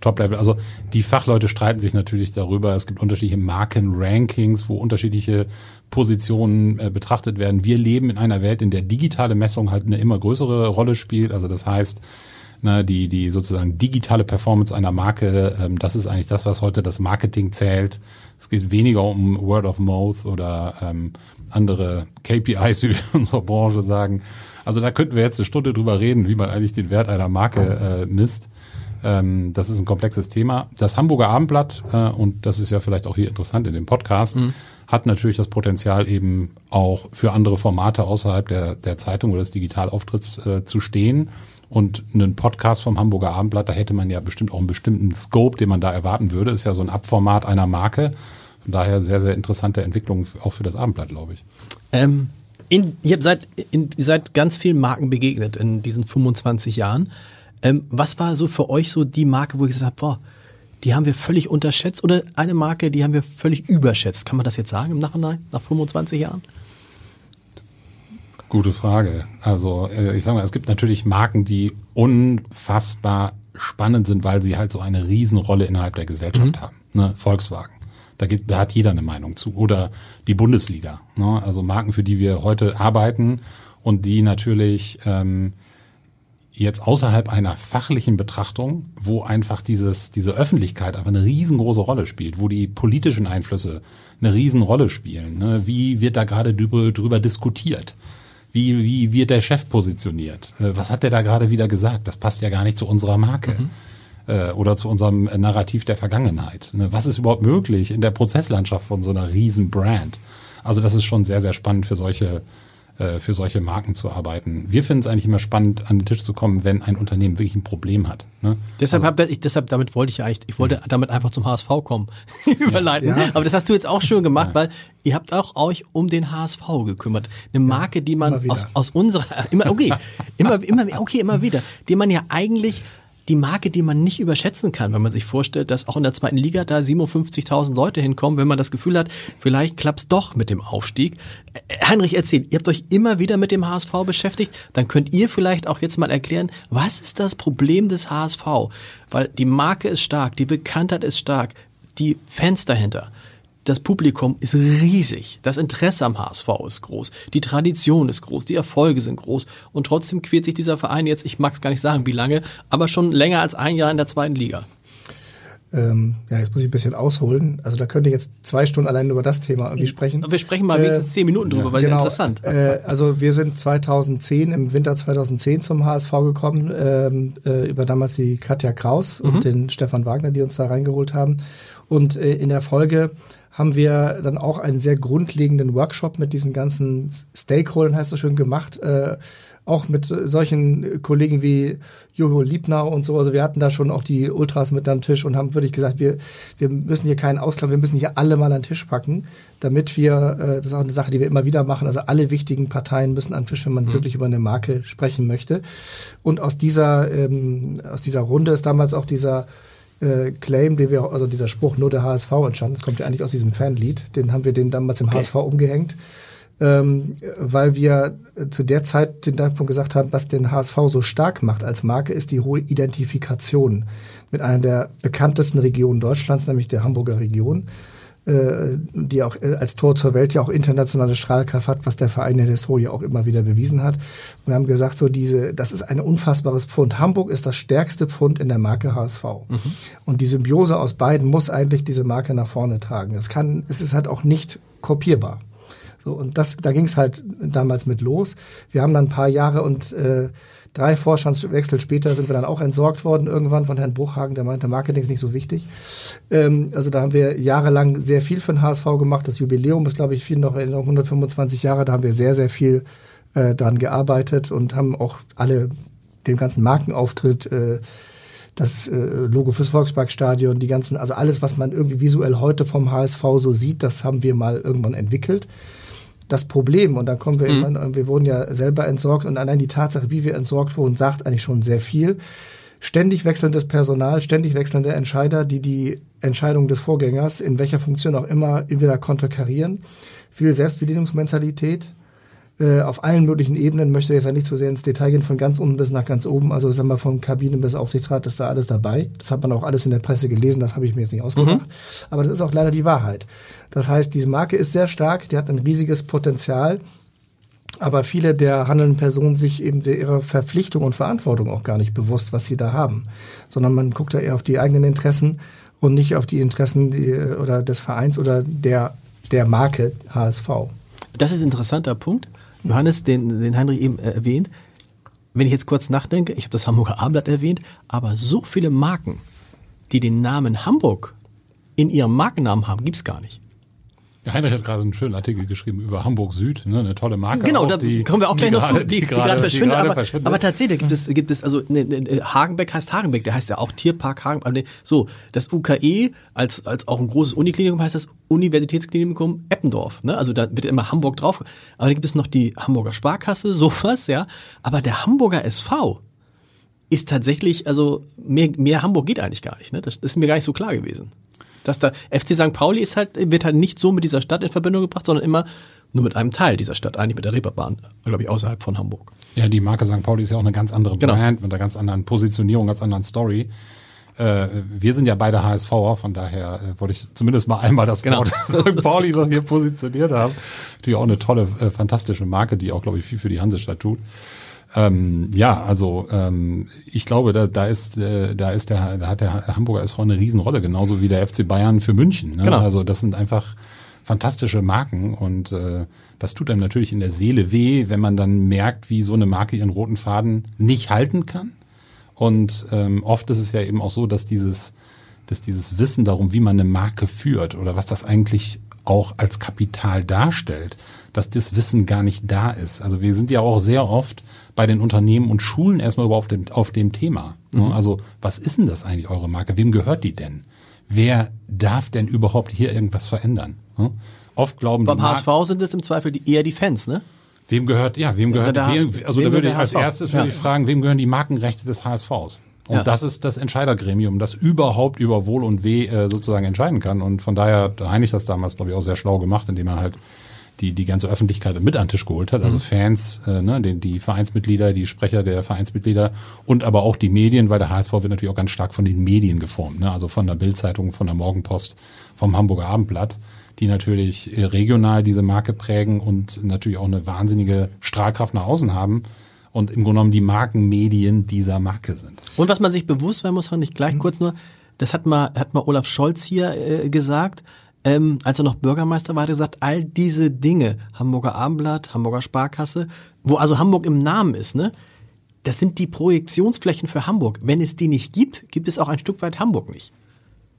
Top-Level. Also die Fachleute streiten sich natürlich darüber. Es gibt unterschiedliche Marken-Rankings, wo unterschiedliche Positionen äh, betrachtet werden. Wir leben in einer Welt, in der digitale Messung halt eine immer größere Rolle spielt. Also das heißt, ne, die, die sozusagen digitale Performance einer Marke, ähm, das ist eigentlich das, was heute das Marketing zählt. Es geht weniger um Word of Mouth oder ähm, andere KPIs, wie wir in unserer Branche sagen. Also da könnten wir jetzt eine Stunde drüber reden, wie man eigentlich den Wert einer Marke äh, misst. Ähm, das ist ein komplexes Thema. Das Hamburger Abendblatt, äh, und das ist ja vielleicht auch hier interessant in dem Podcast, mhm. hat natürlich das Potenzial eben auch für andere Formate außerhalb der, der Zeitung oder des Digitalauftritts äh, zu stehen. Und einen Podcast vom Hamburger Abendblatt, da hätte man ja bestimmt auch einen bestimmten Scope, den man da erwarten würde. Ist ja so ein Abformat einer Marke. Von daher sehr, sehr interessante Entwicklung auch für das Abendblatt, glaube ich. Ähm, in, ihr seid, in, ihr seid ganz vielen Marken begegnet in diesen 25 Jahren. Ähm, was war so für euch so die Marke, wo ihr gesagt habt, boah, die haben wir völlig unterschätzt oder eine Marke, die haben wir völlig überschätzt? Kann man das jetzt sagen im Nachhinein, nach 25 Jahren? Gute Frage. Also äh, ich sage mal, es gibt natürlich Marken, die unfassbar spannend sind, weil sie halt so eine Riesenrolle innerhalb der Gesellschaft mhm. haben. Ne? Volkswagen. Da, geht, da hat jeder eine Meinung zu. Oder die Bundesliga. Ne? Also Marken, für die wir heute arbeiten und die natürlich ähm, jetzt außerhalb einer fachlichen Betrachtung, wo einfach dieses, diese Öffentlichkeit einfach eine riesengroße Rolle spielt, wo die politischen Einflüsse eine Riesenrolle spielen. Ne? Wie wird da gerade drüber, drüber diskutiert? Wie, wie wird der Chef positioniert? Äh, was hat der da gerade wieder gesagt? Das passt ja gar nicht zu unserer Marke. Mhm äh, oder zu unserem Narrativ der Vergangenheit. Ne? Was ist überhaupt möglich in der Prozesslandschaft von so einer riesen Brand? Also das ist schon sehr, sehr spannend für solche äh, für solche Marken zu arbeiten. Wir finden es eigentlich immer spannend, an den Tisch zu kommen, wenn ein Unternehmen wirklich ein Problem hat. Ne? Deshalb, also, hab, ich, deshalb damit wollte ich eigentlich, ich wollte damit einfach zum HSV kommen, *laughs* überleiten. Ja. Aber das hast du jetzt auch schön gemacht, ja. weil ihr habt auch euch um den HSV gekümmert. Eine Marke, die man aus, aus unserer, *laughs* immer, okay, immer, immer, okay, immer wieder, die man ja eigentlich die Marke, die man nicht überschätzen kann, wenn man sich vorstellt, dass auch in der zweiten Liga da 57.000 Leute hinkommen, wenn man das Gefühl hat, vielleicht klappt's doch mit dem Aufstieg. Äh, Heinrich, erzählt, ihr habt euch immer wieder mit dem HSV beschäftigt, dann könnt ihr vielleicht auch jetzt mal erklären, was ist das Problem des HSV? Weil die Marke ist stark, die Bekanntheit ist stark, die Fans dahinter das Publikum ist riesig, das Interesse am HSV ist groß, die Tradition ist groß, die Erfolge sind groß und trotzdem quält sich dieser Verein jetzt, ich mag es gar nicht sagen, wie lange, aber schon länger als ein Jahr in der zweiten Liga. Ähm, ja, jetzt muss ich ein bisschen ausholen. Also da könnte ich jetzt zwei Stunden allein über das Thema irgendwie sprechen. Wir sprechen mal wenigstens äh, zehn Minuten drüber, ja, weil genau, es interessant. Äh, also wir sind 2010, im Winter 2010 zum HSV gekommen, ähm, äh, über damals die Katja Kraus mhm. und den Stefan Wagner, die uns da reingeholt haben. Und äh, in der Folge haben wir dann auch einen sehr grundlegenden Workshop mit diesen ganzen Stakeholdern, heißt es schön, gemacht. Äh, auch mit solchen Kollegen wie Jojo Liebner und so. Also wir hatten da schon auch die Ultras mit am Tisch und haben wirklich gesagt, wir, wir müssen hier keinen Ausklappen, wir müssen hier alle mal an den Tisch packen, damit wir, äh, das ist auch eine Sache, die wir immer wieder machen, also alle wichtigen Parteien müssen am Tisch, wenn man mhm. wirklich über eine Marke sprechen möchte. Und aus dieser, ähm, aus dieser Runde ist damals auch dieser äh, Claim, den wir, also dieser Spruch, nur der HSV entstanden, das kommt ja eigentlich aus diesem Fanlied, den haben wir den damals im okay. HSV umgehängt, ähm, weil wir zu der Zeit den Zeitpunkt gesagt haben, was den HSV so stark macht als Marke, ist die hohe Identifikation mit einer der bekanntesten Regionen Deutschlands, nämlich der Hamburger Region. Äh, die auch äh, als Tor zur Welt ja auch internationale Strahlkraft hat, was der Verein in der Historie auch immer wieder bewiesen hat. Und wir haben gesagt, so diese, das ist ein unfassbares Pfund. Hamburg ist das stärkste Pfund in der Marke HSV. Mhm. Und die Symbiose aus beiden muss eigentlich diese Marke nach vorne tragen. Das kann, es ist halt auch nicht kopierbar. So, und das, da ging es halt damals mit los. Wir haben dann ein paar Jahre und äh, Drei Vorstandswechsel später sind wir dann auch entsorgt worden irgendwann von Herrn Bruchhagen, der meinte, Marketing ist nicht so wichtig. Ähm, also da haben wir jahrelang sehr viel für den HSV gemacht. Das Jubiläum ist, glaube ich, viel noch in 125 Jahre. Da haben wir sehr, sehr viel äh, daran gearbeitet und haben auch alle den ganzen Markenauftritt äh, das äh, Logo fürs Volksparkstadion, die ganzen, also alles, was man irgendwie visuell heute vom HSV so sieht, das haben wir mal irgendwann entwickelt das Problem, und dann kommen wir, mhm. immer, wir wurden ja selber entsorgt und allein die Tatsache, wie wir entsorgt wurden, sagt eigentlich schon sehr viel. Ständig wechselndes Personal, ständig wechselnde Entscheider, die die Entscheidung des Vorgängers in welcher Funktion auch immer entweder konterkarieren. Viel Selbstbedienungsmentalität, äh, auf allen möglichen Ebenen, möchte jetzt ja nicht so sehr ins Detail gehen, von ganz unten bis nach ganz oben, also ich sag mal von Kabinen bis Aufsichtsrat, ist da alles dabei. Das hat man auch alles in der Presse gelesen, das habe ich mir jetzt nicht ausgedacht. Mhm. Aber das ist auch leider die Wahrheit. Das heißt, diese Marke ist sehr stark, die hat ein riesiges Potenzial, aber viele der handelnden Personen sich eben ihrer Verpflichtung und Verantwortung auch gar nicht bewusst, was sie da haben, sondern man guckt da eher auf die eigenen Interessen und nicht auf die Interessen die, oder des Vereins oder der, der Marke HSV. Das ist ein interessanter Punkt. Johannes, den, den Heinrich eben äh, erwähnt, wenn ich jetzt kurz nachdenke, ich habe das Hamburger Abendblatt erwähnt, aber so viele Marken, die den Namen Hamburg in ihrem Markennamen haben, gibt's gar nicht. Ja, Heinrich hat gerade einen schönen Artikel geschrieben über Hamburg Süd, ne, eine tolle Marke. Genau, auch, da die, kommen wir auch gleich noch zu, die, die gerade verschwindet. Aber, verschwindet. aber tatsächlich gibt es, gibt es also ne, ne, Hagenbeck heißt Hagenbeck, der heißt ja auch Tierpark Hagenbeck. Ne, so, das UKE als als auch ein großes Uniklinikum heißt das Universitätsklinikum Eppendorf. Ne? Also da wird immer Hamburg drauf. Aber da gibt es noch die Hamburger Sparkasse, *laughs* sowas, ja. Aber der Hamburger SV ist tatsächlich, also mehr, mehr Hamburg geht eigentlich gar nicht. Ne? Das ist mir gar nicht so klar gewesen dass da FC St. Pauli ist halt, wird halt nicht so mit dieser Stadt in Verbindung gebracht, sondern immer nur mit einem Teil dieser Stadt, eigentlich mit der Reeperbahn, glaube ich, außerhalb von Hamburg. Ja, die Marke St. Pauli ist ja auch eine ganz andere genau. Brand mit einer ganz anderen Positionierung, ganz anderen Story. Äh, wir sind ja beide HSVer, von daher äh, wollte ich zumindest mal einmal das genau. Wort *laughs* St. Pauli noch hier positioniert haben. Natürlich auch eine tolle, äh, fantastische Marke, die auch, glaube ich, viel für die Hansestadt tut. Ähm, ja, also ähm, ich glaube, da, da ist, äh, da ist der, da hat der Hamburger SV eine Riesenrolle, genauso wie der FC Bayern für München. Ne? Genau. Also das sind einfach fantastische Marken und äh, das tut einem natürlich in der Seele weh, wenn man dann merkt, wie so eine Marke ihren roten Faden nicht halten kann. Und ähm, oft ist es ja eben auch so, dass dieses, dass dieses Wissen darum, wie man eine Marke führt oder was das eigentlich auch als Kapital darstellt, dass das Wissen gar nicht da ist. Also wir sind ja auch sehr oft bei den Unternehmen und Schulen erstmal überhaupt auf dem, auf dem Thema. Mhm. Also was ist denn das eigentlich eure Marke? Wem gehört die denn? Wer darf denn überhaupt hier irgendwas verändern? Oft glauben Beim HSV sind es im Zweifel die, eher die Fans, ne? Wem gehört, ja, wem gehört, der wem, also wem da würde ich als erstes würde Ja. ich fragen, wem gehören die Markenrechte des HSVs? Und Ja. das ist das Entscheidergremium, das überhaupt über Wohl und Weh äh, sozusagen entscheiden kann. Und von daher hat Heinrich das damals, glaube ich, auch sehr schlau gemacht, indem er halt die, die ganze Öffentlichkeit mit an den Tisch geholt hat. Mhm. Also Fans, äh, ne, die, die Vereinsmitglieder, die Sprecher der Vereinsmitglieder und aber auch die Medien, weil der HSV wird natürlich auch ganz stark von den Medien geformt. Ne? Also von der Bildzeitung, von der Morgenpost, vom Hamburger Abendblatt, die natürlich äh, regional diese Marke prägen und natürlich auch eine wahnsinnige Strahlkraft nach außen haben und im Grunde genommen die Markenmedien dieser Marke sind. Und was man sich bewusst sein muss, nicht gleich kurz nur, das hat mal, hat mal Olaf Scholz hier äh, gesagt, ähm, als er noch Bürgermeister war, hat er gesagt, all diese Dinge, Hamburger Abendblatt, Hamburger Sparkasse, wo also Hamburg im Namen ist, ne? Das sind die Projektionsflächen für Hamburg. Wenn es die nicht gibt, gibt es auch ein Stück weit Hamburg nicht.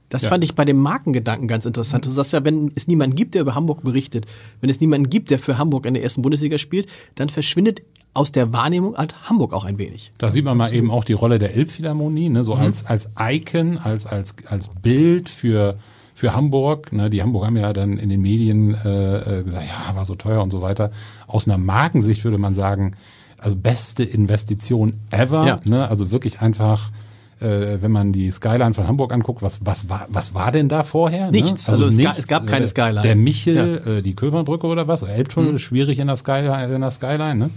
Das Ja. fand ich bei dem Markengedanken ganz interessant. Du sagst ja, wenn es niemanden gibt, der über Hamburg berichtet, wenn es niemanden gibt, der für Hamburg in der ersten Bundesliga spielt, dann verschwindet aus der Wahrnehmung halt Hamburg auch ein wenig. Da sieht man mal eben auch die Rolle der Elbphilharmonie, ne, so als, als Icon, als, als, als Bild für, für Hamburg. Ne, die Hamburg haben ja dann in den Medien äh, äh, gesagt, ja, war so teuer und so weiter. Aus einer Markensicht würde man sagen, also beste Investition ever. Ja. Ne, also wirklich einfach, äh, wenn man die Skyline von Hamburg anguckt, was, was, war, was war denn da vorher? Nichts. Ne? Also es ga- es gab keine Äh, Skyline. Der Michel, äh, die Köpernbrücke oder was? Elbtunnel ist schwierig in der Skyline. In der Skyline ne?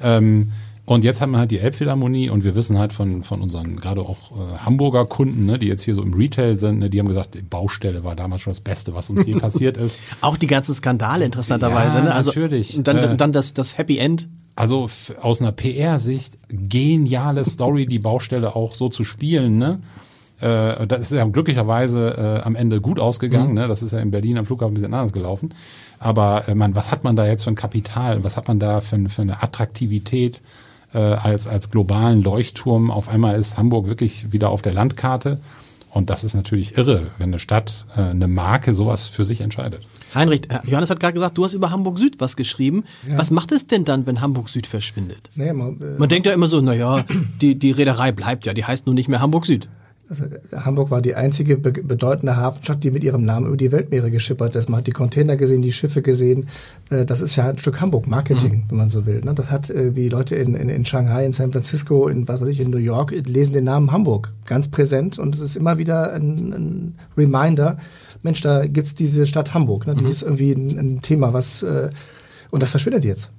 Ähm, und jetzt haben wir halt die Elbphilharmonie und wir wissen halt von, von unseren gerade auch äh, Hamburger Kunden, ne, die jetzt hier so im Retail sind, ne, die haben gesagt, die Baustelle war damals schon das Beste, was uns je *laughs* passiert ist. Auch die ganzen Skandale interessanterweise. Ja, ne? Also, natürlich. Und dann, Äh, dann das, das Happy End. Also aus einer PR-Sicht geniale Story, die Baustelle auch so zu spielen. Ne? Äh, das ist ja glücklicherweise äh, am Ende gut ausgegangen. Ne? Das ist ja in Berlin am Flughafen ein bisschen anders gelaufen. Aber äh, man, was hat man da jetzt für ein Kapital? Was hat man da für, für eine Attraktivität äh, als, als globalen Leuchtturm? Auf einmal ist Hamburg wirklich wieder auf der Landkarte. Und das ist natürlich irre, wenn eine Stadt, äh, eine Marke sowas für sich entscheidet. Heinrich, äh, Johannes hat gerade gesagt, du hast über Hamburg Süd was geschrieben. Was macht es denn dann, wenn Hamburg Süd verschwindet? Nee, man, äh, Man denkt ja immer so, naja, die, die Reederei bleibt ja, die heißt nur nicht mehr Hamburg Süd. Also, Hamburg war die einzige be bedeutende Hafenstadt, die mit ihrem Namen über die Weltmeere geschippert ist. Man hat die Container gesehen, die Schiffe gesehen. Äh, Das ist ja ein Stück Hamburg-Marketing, wenn man so will. ne? Das hat äh, wie Leute in, in, in Shanghai, in San Francisco, in was weiß ich, in New York lesen den Namen Hamburg ganz präsent und es ist immer wieder ein, ein Reminder. Mensch, da gibt's diese Stadt Hamburg. Ne? Die ist irgendwie ein, ein Thema, was äh, und das verschwindet jetzt.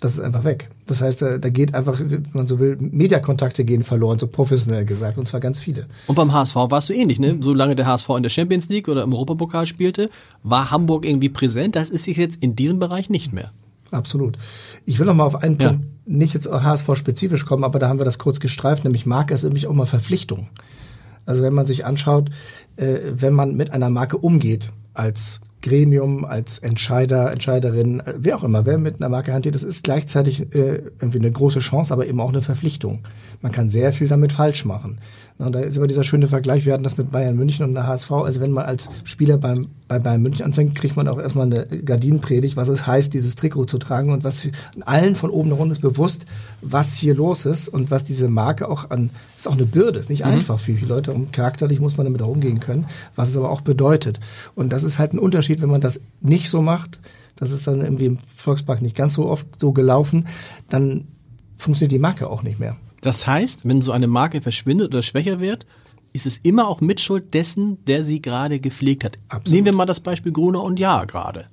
Das ist einfach weg. Das heißt, da, da geht einfach, wenn man so will, Mediakontakte gehen verloren, so professionell gesagt, und zwar ganz viele. Und beim HSV war es so ähnlich, ne? Solange der HSV in der Champions League oder im Europapokal spielte, war Hamburg irgendwie präsent. Das ist sich jetzt in diesem Bereich nicht mehr. Absolut. Ich will noch mal auf einen Ja. Punkt nicht jetzt HSV-spezifisch kommen, aber da haben wir das kurz gestreift, nämlich Marke ist nämlich auch mal Verpflichtung. Also wenn man sich anschaut, äh, wenn man mit einer Marke umgeht, als Gremium, als Entscheider, Entscheiderin, äh, wer auch immer, wer mit einer Marke hantiert, das ist gleichzeitig äh, irgendwie eine große Chance, aber eben auch eine Verpflichtung. Man kann sehr viel damit falsch machen. Na, Und da ist immer dieser schöne Vergleich, wir hatten das mit Bayern München und der HSV. Also wenn man als Spieler beim, bei Bayern München anfängt, kriegt man auch erstmal eine Gardinenpredigt, was es heißt, dieses Trikot zu tragen und was allen von oben nach unten ist bewusst, was hier los ist und was diese Marke auch an, ist auch eine Bürde, ist nicht einfach für viele Leute und charakterlich muss man damit auch umgehen können, was es aber auch bedeutet. Und das ist halt ein Unterschied, wenn man das nicht so macht, das ist dann irgendwie im Volkspark nicht ganz so oft so gelaufen, dann funktioniert die Marke auch nicht mehr. Das heißt, wenn so eine Marke verschwindet oder schwächer wird, ist es immer auch Mitschuld dessen, der sie gerade gepflegt hat. Absolut. Nehmen wir mal das Beispiel Gruner und Ja gerade.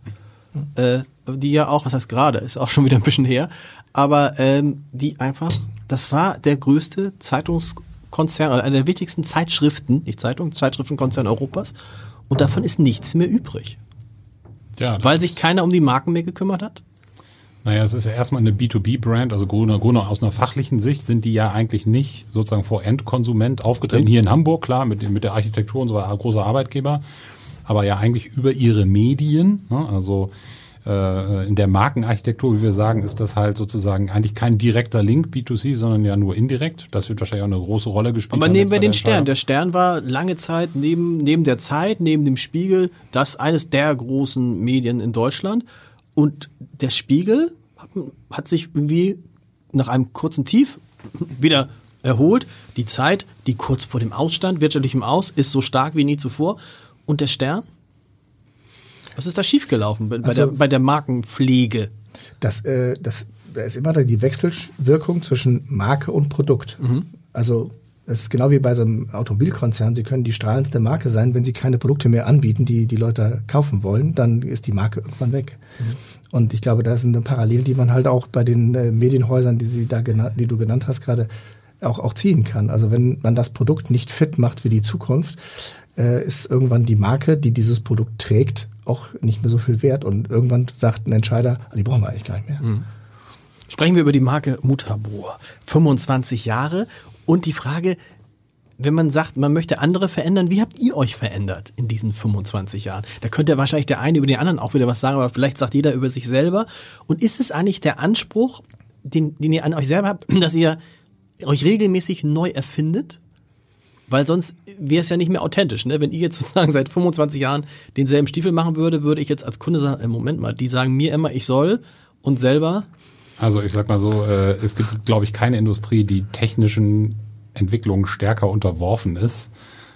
Äh, die ja auch, was heißt gerade, ist auch schon wieder ein bisschen her, aber ähm, die einfach, das war der größte Zeitungskonzern, oder einer der wichtigsten Zeitschriften, nicht Zeitung, Zeitschriftenkonzern Europas und davon ist nichts mehr übrig. Ja, Weil sich keiner um die Marken mehr gekümmert hat? Naja, es ist ja erstmal eine B2B-Brand, also Gruner, Gruner aus einer fachlichen Sicht sind die ja eigentlich nicht sozusagen vor Endkonsument aufgetreten. Stimmt. Hier in Hamburg, klar, mit, mit der Architektur und so weiter, großer Arbeitgeber, aber ja eigentlich über ihre Medien, ne? also äh, in der Markenarchitektur, wie wir sagen, ist das halt sozusagen eigentlich kein direkter Link B2C, sondern ja nur indirekt. Das wird wahrscheinlich auch eine große Rolle gespielt. Aber nehmen wir den Stern. Der Stern war lange Zeit neben, neben der Zeit, neben dem Spiegel, das eines der großen Medien in Deutschland. Und der Spiegel hat, hat sich irgendwie nach einem kurzen Tief wieder erholt. Die Zeit, die kurz vor dem Ausstand, wirtschaftlichem Aus, ist so stark wie nie zuvor. Und der Stern? Was ist da schiefgelaufen bei, also, der, bei der Markenpflege? Das, äh, das, da ist immer die Wechselwirkung zwischen Marke und Produkt. Mhm. Also es ist genau wie bei so einem Automobilkonzern. Sie können die strahlendste Marke sein, wenn sie keine Produkte mehr anbieten, die die Leute kaufen wollen, dann ist die Marke irgendwann weg. Mhm. Und ich glaube, da ist eine Parallele, die man halt auch bei den äh, Medienhäusern, die, sie da die du genannt hast, gerade auch, auch ziehen kann. Also wenn man das Produkt nicht fit macht für die Zukunft, äh, ist irgendwann die Marke, die dieses Produkt trägt, auch nicht mehr so viel wert. Und irgendwann sagt ein Entscheider, ah, die brauchen wir eigentlich gar nicht mehr. Mhm. Sprechen wir über die Marke Mutabor. 25 Jahre. Und die Frage, wenn man sagt, man möchte andere verändern, wie habt ihr euch verändert in diesen 25 Jahren? Da könnte wahrscheinlich der eine über den anderen auch wieder was sagen, aber vielleicht sagt jeder über sich selber. Und ist es eigentlich der Anspruch, den, den ihr an euch selber habt, *clears throat* dass ihr euch regelmäßig neu erfindet? Weil sonst wäre es ja nicht mehr authentisch. Ne? Wenn ich jetzt sozusagen seit 25 Jahren denselben Stiefel machen würde, würde ich jetzt als Kunde sagen, äh, Moment mal, die sagen mir immer, ich soll und selber. Also ich sag mal so, äh, es gibt, glaube ich, keine Industrie, die technischen Entwicklungen stärker unterworfen ist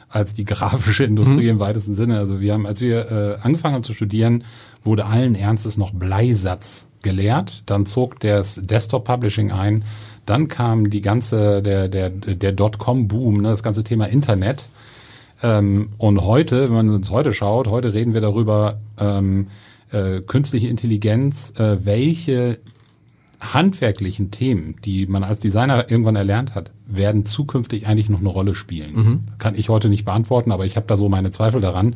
als die grafische Industrie mhm. im weitesten Sinne. Also wir haben, als wir äh, angefangen haben zu studieren, wurde allen Ernstes noch Bleisatz gelehrt. Dann zog das Desktop Publishing ein. Dann kam die ganze, der, der, der Dotcom-Boom, ne, das ganze Thema Internet. Ähm, und heute, wenn man uns heute schaut, heute reden wir darüber, ähm, äh, künstliche Intelligenz, äh, welche handwerklichen Themen, die man als Designer irgendwann erlernt hat, werden zukünftig eigentlich noch eine Rolle spielen. Mhm. Kann ich heute nicht beantworten, aber ich habe da so meine Zweifel daran,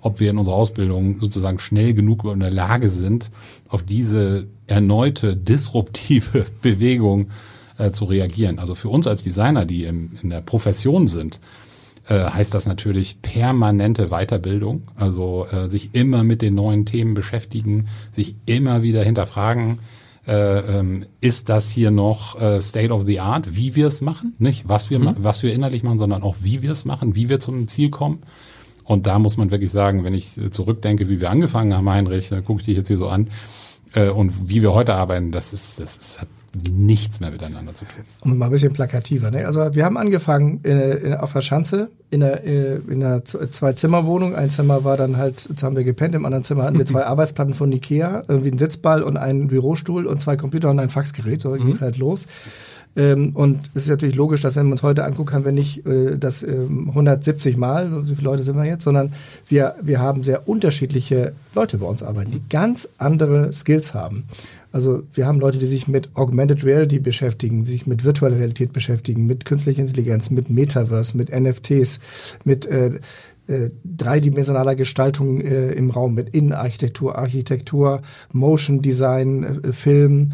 ob wir in unserer Ausbildung sozusagen schnell genug in der Lage sind, auf diese erneute disruptive *laughs* Bewegung äh, zu reagieren. Also für uns als Designer, die im, in der Profession sind, äh, heißt das natürlich permanente Weiterbildung, also äh, sich immer mit den neuen Themen beschäftigen, sich immer wieder hinterfragen, ähm, ist das hier noch äh, State of the Art, wie wir es machen, nicht was wir mhm. was wir innerlich machen, sondern auch wie wir es machen, wie wir zum Ziel kommen. Und da muss man wirklich sagen, wenn ich zurückdenke, wie wir angefangen haben, Heinrich, da gucke ich dich jetzt hier so an, äh, und wie wir heute arbeiten, das ist, das ist, hat nichts mehr miteinander zu tun. Und mal ein bisschen plakativer. Ne? Also wir haben angefangen in, in, auf der Schanze in einer, äh, in einer Zwei-Zimmer-Wohnung. Ein Zimmer war dann halt, jetzt haben wir gepennt, im anderen Zimmer hatten wir zwei *clears throat* Arbeitsplatten von Ikea, irgendwie einen Sitzball und einen Bürostuhl und zwei Computer und ein Faxgerät. So mhm. ging halt los. Ähm, und es ist natürlich logisch, dass wenn man uns heute anguckt, haben wir nicht äh, das ähm, 170 Mal, so viele Leute sind wir jetzt, sondern wir, wir haben sehr unterschiedliche Leute bei uns arbeiten, die ganz andere Skills haben. Also wir haben Leute, die sich mit Augmented Reality beschäftigen, sich mit virtueller Realität beschäftigen, mit künstlicher Intelligenz, mit Metaverse, mit NFTs, mit äh, äh, dreidimensionaler Gestaltung äh, im Raum, mit Innenarchitektur, Architektur, Motion Design, äh, Film,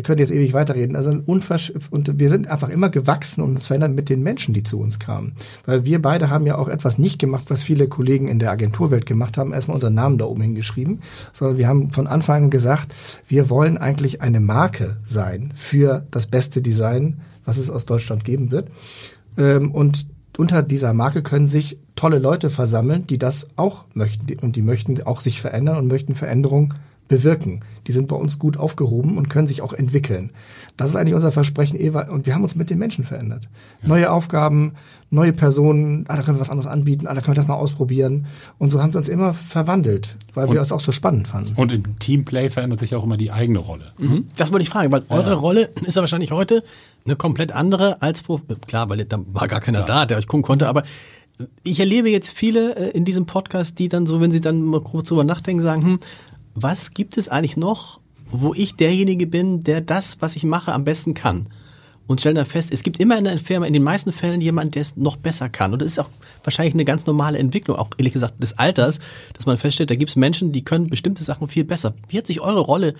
ihr könnt jetzt ewig weiterreden. Also und wir sind einfach immer gewachsen und uns verändert mit den Menschen, die zu uns kamen. Weil wir beide haben ja auch etwas nicht gemacht, was viele Kollegen in der Agenturwelt gemacht haben, erstmal unseren Namen da oben hingeschrieben, sondern wir haben von Anfang an gesagt, wir wollen eigentlich eine Marke sein für das beste Design, was es aus Deutschland geben wird. Ähm, und unter dieser Marke können sich tolle Leute versammeln, die das auch möchten und die möchten auch sich verändern und möchten Veränderungen bewirken. Die sind bei uns gut aufgehoben und können sich auch entwickeln. Das ist eigentlich unser Versprechen, Eva. Und wir haben uns mit den Menschen verändert. Ja. Neue Aufgaben, neue Personen, ah, da können wir was anderes anbieten, ah, da können wir das mal ausprobieren. Und so haben wir uns immer verwandelt, weil und, wir es auch so spannend fanden. Und im Teamplay verändert sich auch immer die eigene Rolle. Mhm. Das wollte ich fragen, weil eure ja. Rolle ist ja wahrscheinlich heute eine komplett andere als vor, klar, weil da war gar keiner klar. da, der euch gucken konnte, aber ich erlebe jetzt viele äh, in diesem Podcast, die dann so, wenn sie dann mal kurz drüber nachdenken, sagen, hm, was gibt es eigentlich noch, wo ich derjenige bin, der das, was ich mache, am besten kann? Und stellen dann fest, es gibt immer in der Firma, in den meisten Fällen jemanden, der es noch besser kann. Und das ist auch wahrscheinlich eine ganz normale Entwicklung, auch ehrlich gesagt des Alters, dass man feststellt, da gibt es Menschen, die können bestimmte Sachen viel besser. Wie hat sich eure Rolle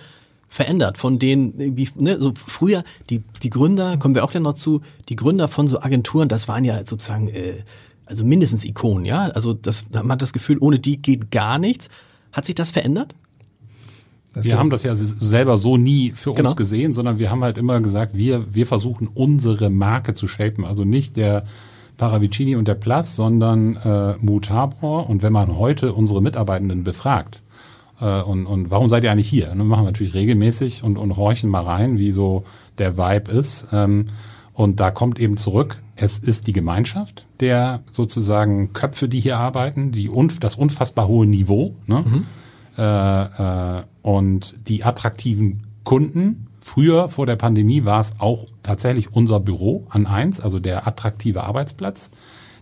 verändert von denen, wie, ne, so früher, die, die Gründer, kommen wir auch gleich noch zu, die Gründer von so Agenturen, das waren ja sozusagen, äh, also mindestens Ikonen, ja. Also das, man hat das Gefühl, ohne die geht gar nichts. Hat sich das verändert? Wir haben das ja selber so nie für Genau. uns gesehen, sondern wir haben halt immer gesagt, wir, wir versuchen unsere Marke zu shapen. Also nicht der Paravicini und der Plus, sondern äh, Mutabor. Und wenn man heute unsere Mitarbeitenden befragt, äh, und, und warum seid ihr eigentlich hier? Dann machen wir natürlich regelmäßig und, und horchen mal rein, wie so der Vibe ist. Ähm, und da kommt eben zurück, es ist die Gemeinschaft der sozusagen Köpfe, die hier arbeiten, die unf das unfassbar hohe Niveau ne? Äh, äh, und die attraktiven Kunden. Früher vor der Pandemie war es auch tatsächlich unser Büro an eins, also der attraktive Arbeitsplatz.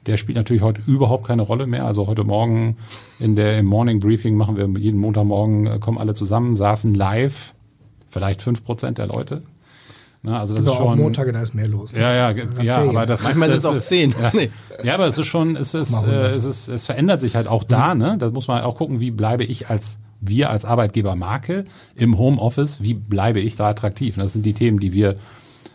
Der spielt natürlich heute überhaupt keine Rolle mehr. Also heute Morgen in der im Morning Briefing machen wir jeden Montagmorgen äh, kommen alle zusammen, saßen live, vielleicht fünf Prozent der Leute. Ne, also das Also ist auch schon Montage, da ist mehr los. ja, ja, ge- ja, Ferien. aber das Manchmal ist, sind es auch zehn. Ja. *laughs* Nee. ja, aber es ist schon, es ist, äh, es ist, es verändert sich halt auch da, ne? Da muss man auch gucken, wie bleibe ich als wir als Arbeitgebermarke im Homeoffice, wie bleibe ich da attraktiv? Und Das sind die Themen, die wir,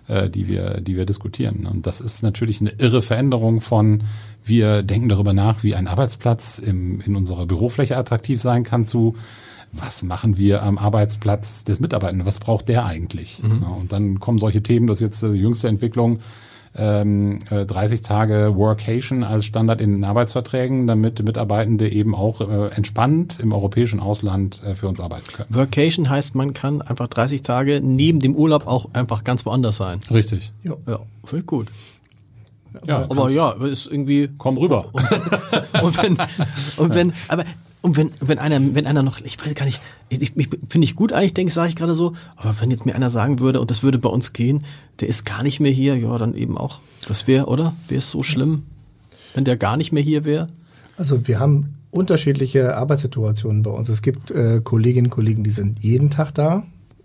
äh, die wir, die wir diskutieren. Und das ist natürlich eine irre Veränderung von, wir denken darüber nach, wie ein Arbeitsplatz im, in unserer Bürofläche attraktiv sein kann, zu was machen wir am Arbeitsplatz des Mitarbeitenden? Was braucht der eigentlich? Ja, und dann kommen solche Themen, das ist jetzt äh, die jüngste Entwicklung, ähm, äh, 30 Tage Workation als Standard in den Arbeitsverträgen, damit Mitarbeitende eben auch äh, entspannt im europäischen Ausland äh, für uns arbeiten können. Workation heißt, man kann einfach 30 Tage neben dem Urlaub auch einfach ganz woanders sein. Richtig. Ja. Ja, ich gut. Ja, Aber ja, ist irgendwie Komm rüber. und wenn, und wenn, *laughs* aber, und wenn, wenn einer, wenn einer noch, ich weiß gar nicht, ich, ich, ich- finde ich gut eigentlich, denke ich, sage ich gerade so, aber wenn jetzt mir einer sagen würde, und das würde bei uns gehen, der ist gar nicht mehr hier, ja, dann eben auch. Das wäre, oder? Wäre es so schlimm, wenn der gar nicht mehr hier wäre? Also wir haben unterschiedliche Arbeitssituationen bei uns. Es gibt äh, Kolleginnen und Kollegen, die sind jeden Tag da.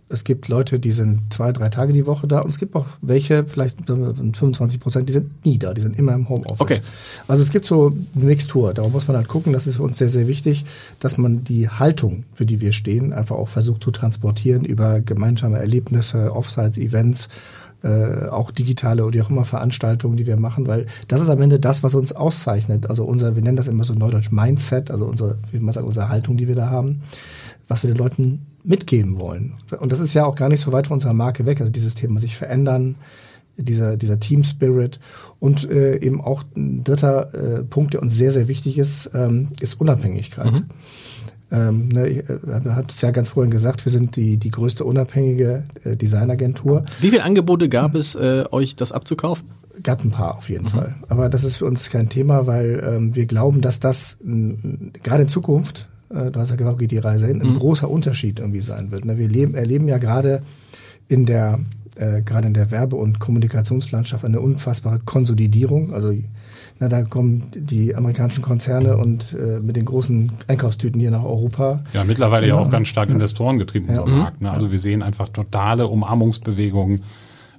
Es gibt Leute, die sind zwei, drei Tage die Woche da. Und es gibt auch welche, vielleicht sagen wir, 25 Prozent, die sind nie da. Die sind immer im Homeoffice. Okay. Also es gibt so eine Mixtur. Darum muss man halt gucken. Das ist für uns sehr, sehr wichtig, dass man die Haltung, für die wir stehen, einfach auch versucht zu transportieren über gemeinsame Erlebnisse, Offsites, Events, äh, auch digitale oder auch immer Veranstaltungen, die wir machen, weil das ist am Ende das, was uns auszeichnet. Also unser, wir nennen das immer so neudeutsch Mindset, also unsere, wie man sagt, unsere Haltung, die wir da haben, was wir den Leuten mitgeben wollen. Und das ist ja auch gar nicht so weit von unserer Marke weg. Also dieses Thema sich verändern, dieser, dieser Team Spirit und äh, eben auch ein dritter äh, Punkt, der uns sehr, sehr wichtig ist, ähm, ist Unabhängigkeit. Ähm, ne, ich, äh, hat es ja ganz vorhin gesagt, wir sind die, die größte unabhängige äh, Designagentur. Wie viele Angebote gab es, äh, euch das abzukaufen? Gab ein paar auf jeden Fall. Aber das ist für uns kein Thema, weil ähm, wir glauben, dass das gerade in Zukunft, äh, du hast ja gefragt, wo geht die Reise hin, ein großer Unterschied irgendwie sein wird. Ne? Wir leben, erleben ja gerade in der äh, gerade in der Werbe- und Kommunikationslandschaft eine unfassbare Konsolidierung. Also na, da kommen die amerikanischen Konzerne und äh, mit den großen Einkaufstüten hier nach Europa. Ja, mittlerweile ja auch ganz stark Investoren getrieben, unser Ja. Markt. Ne? Also wir sehen einfach totale Umarmungsbewegungen,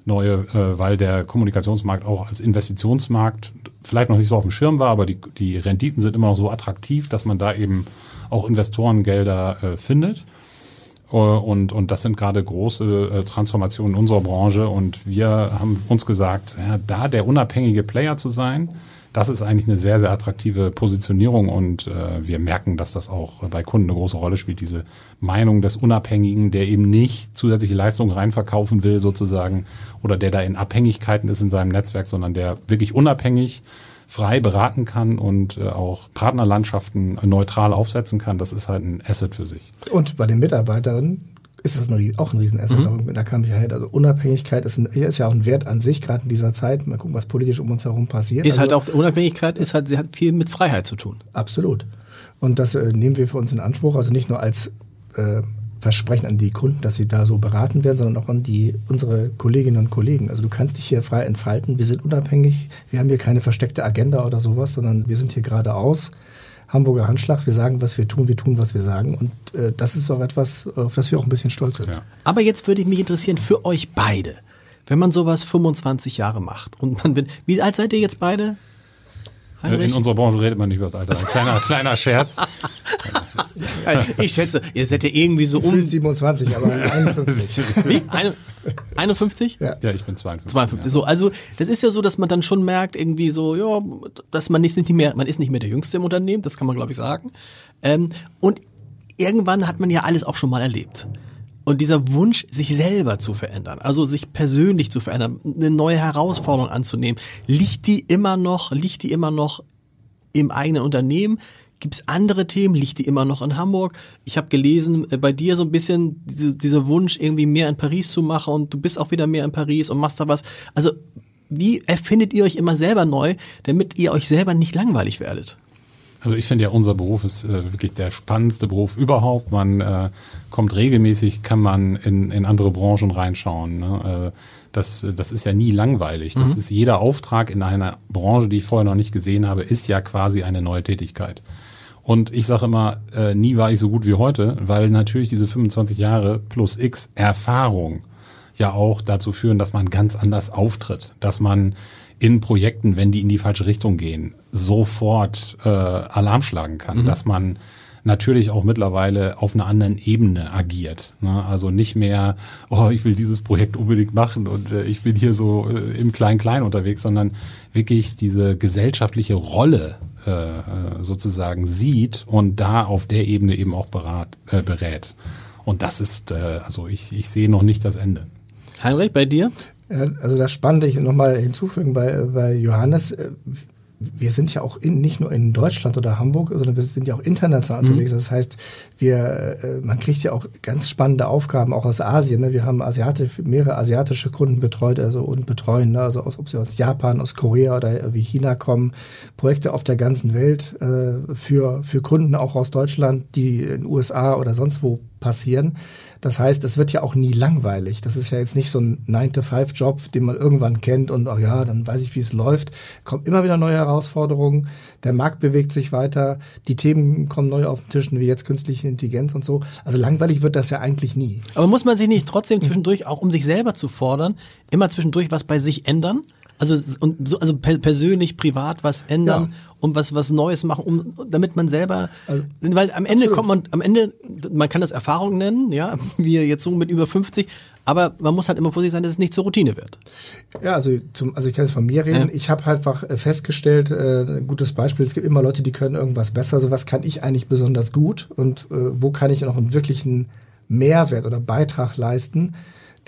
neue, äh, weil der Kommunikationsmarkt auch als Investitionsmarkt vielleicht noch nicht so auf dem Schirm war, aber die, die Renditen sind immer noch so attraktiv, dass man da eben auch Investorengelder äh, findet. Äh, Und, und das sind gerade große äh, Transformationen unserer Branche. Und wir haben uns gesagt, ja, da der unabhängige Player zu sein, das ist eigentlich eine sehr, sehr attraktive Positionierung. Und äh, wir merken, dass das auch bei Kunden eine große Rolle spielt. Diese Meinung des Unabhängigen, der eben nicht zusätzliche Leistungen reinverkaufen will sozusagen oder der da in Abhängigkeiten ist in seinem Netzwerk, sondern der wirklich unabhängig frei beraten kann und äh, auch Partnerlandschaften neutral aufsetzen kann, das ist halt ein Asset für sich. Und bei den Mitarbeiterinnen ist das eine, auch ein Riesenasset. Mhm. Da kam ich ja her. Also Unabhängigkeit ist, ein, ist ja auch ein Wert an sich, gerade in dieser Zeit. Mal gucken, was politisch um uns herum passiert. Ist halt also, auch, Unabhängigkeit ist halt, sie hat viel mit Freiheit zu tun. Absolut. Und das äh, nehmen wir für uns in Anspruch. Also nicht nur als äh, Versprechen an die Kunden, dass sie da so beraten werden, sondern auch an die unsere Kolleginnen und Kollegen. Also du kannst dich hier frei entfalten. Wir sind unabhängig. Wir haben hier keine versteckte Agenda oder sowas, sondern wir sind hier geradeaus. Hamburger Handschlag. Wir sagen, was wir tun. Wir tun, was wir sagen. Und äh, das ist auch etwas, auf das wir auch ein bisschen stolz sind. Ja. Aber jetzt würde ich mich interessieren für euch beide. Wenn man sowas 25 Jahre macht und man bin, wie alt seid ihr jetzt beide? Äh, In unserer Branche redet man nicht über das Alter. Ein *laughs* kleiner, kleiner Scherz. ich schätze, ihr seid ja irgendwie so um, 27, aber *laughs* 51. wie? Eine, 51? Ja. Ja, ich bin 52. 52. So, also das ist ja so, dass man dann schon merkt, irgendwie so, ja, dass man ist nicht mehr, man ist nicht mehr der Jüngste im Unternehmen, das kann man glaube ich sagen. Ähm, und irgendwann hat man ja alles auch schon mal erlebt. Und dieser Wunsch, sich selber zu verändern, also sich persönlich zu verändern, eine neue Herausforderung anzunehmen, liegt die immer noch, liegt die immer noch im eigenen Unternehmen? Gibt es andere Themen? Liegt die immer noch in Hamburg? Ich habe gelesen, äh, bei dir so ein bisschen diese, dieser Wunsch, irgendwie mehr in Paris zu machen und du bist auch wieder mehr in Paris und machst da was. Also wie erfindet ihr euch immer selber neu, damit ihr euch selber nicht langweilig werdet? Also ich finde ja, unser Beruf ist äh, wirklich der spannendste Beruf überhaupt. Man äh, kommt regelmäßig, kann man in, in andere Branchen reinschauen. Ne? Äh, das, das ist ja nie langweilig. Das mhm. ist jeder Auftrag in einer Branche, die ich vorher noch nicht gesehen habe, ist ja quasi eine neue Tätigkeit. Und ich sage immer, äh, nie war ich so gut wie heute, weil natürlich diese 25 Jahre plus X Erfahrung ja auch dazu führen, dass man ganz anders auftritt, dass man in Projekten, wenn die in die falsche Richtung gehen, sofort äh, Alarm schlagen kann, mhm. dass man natürlich auch mittlerweile auf einer anderen Ebene agiert. Ne? Also nicht mehr, oh, ich will dieses Projekt unbedingt machen und äh, ich bin hier so äh, im Klein-Klein unterwegs, sondern wirklich diese gesellschaftliche Rolle äh, sozusagen sieht und da auf der Ebene eben auch berat, äh, berät. Und das ist, äh, also ich, ich sehe noch nicht das Ende. Heinrich, bei dir? Also das Spannende, ich nochmal hinzufügen bei, bei Johannes, äh, wir sind ja auch in, nicht nur in Deutschland oder Hamburg, sondern wir sind ja auch international mhm. unterwegs. Das heißt, wir, äh, man kriegt ja auch ganz spannende Aufgaben auch aus Asien. Ne? Wir haben Asiatisch, mehrere asiatische Kunden betreut, also und betreuen, ne? also aus, ob sie aus Japan, aus Korea oder wie China kommen, Projekte auf der ganzen Welt äh, für für Kunden auch aus Deutschland, die in den USA oder sonst wo passieren. Das heißt, es wird ja auch nie langweilig. Das ist ja jetzt nicht so ein 9-to-5-Job, den man irgendwann kennt und, ach ja, dann weiß ich, wie es läuft. Kommt immer wieder neue Herausforderungen. Der Markt bewegt sich weiter. Die Themen kommen neu auf den Tisch, wie jetzt künstliche Intelligenz und so. Also langweilig wird das ja eigentlich nie. Aber muss man sich nicht trotzdem zwischendurch, auch um sich selber zu fordern, immer zwischendurch was bei sich ändern? Also, und so, also persönlich, privat was ändern, ja um was was Neues machen, um damit man selber, also, weil am Ende absolut. kommt man, am Ende, man kann das Erfahrung nennen, ja, *laughs* wir jetzt so mit über 50, aber man muss halt immer vorsichtig sein, dass es nicht zur Routine wird. Ja, also zum, also ich kann jetzt von mir reden. Ja. Ich habe halt einfach äh, festgestellt, äh, ein gutes Beispiel, es gibt immer Leute, die können irgendwas besser. Also was kann ich eigentlich besonders gut und äh, wo kann ich noch einen wirklichen Mehrwert oder Beitrag leisten?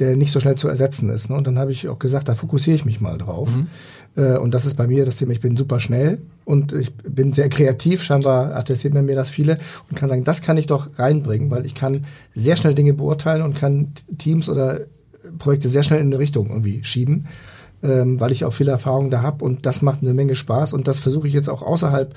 Der nicht so schnell zu ersetzen ist. Ne? Und dann habe ich auch gesagt, da fokussiere ich mich mal drauf. Mhm. Äh, und das ist bei mir das Thema, ich bin super schnell und ich bin sehr kreativ, scheinbar attestiert mir das viele und kann sagen, das kann ich doch reinbringen, weil ich kann sehr schnell Dinge beurteilen und kann Teams oder Projekte sehr schnell in eine Richtung irgendwie schieben, ähm, weil ich auch viele Erfahrungen da habe und das macht eine Menge Spaß und das versuche ich jetzt auch außerhalb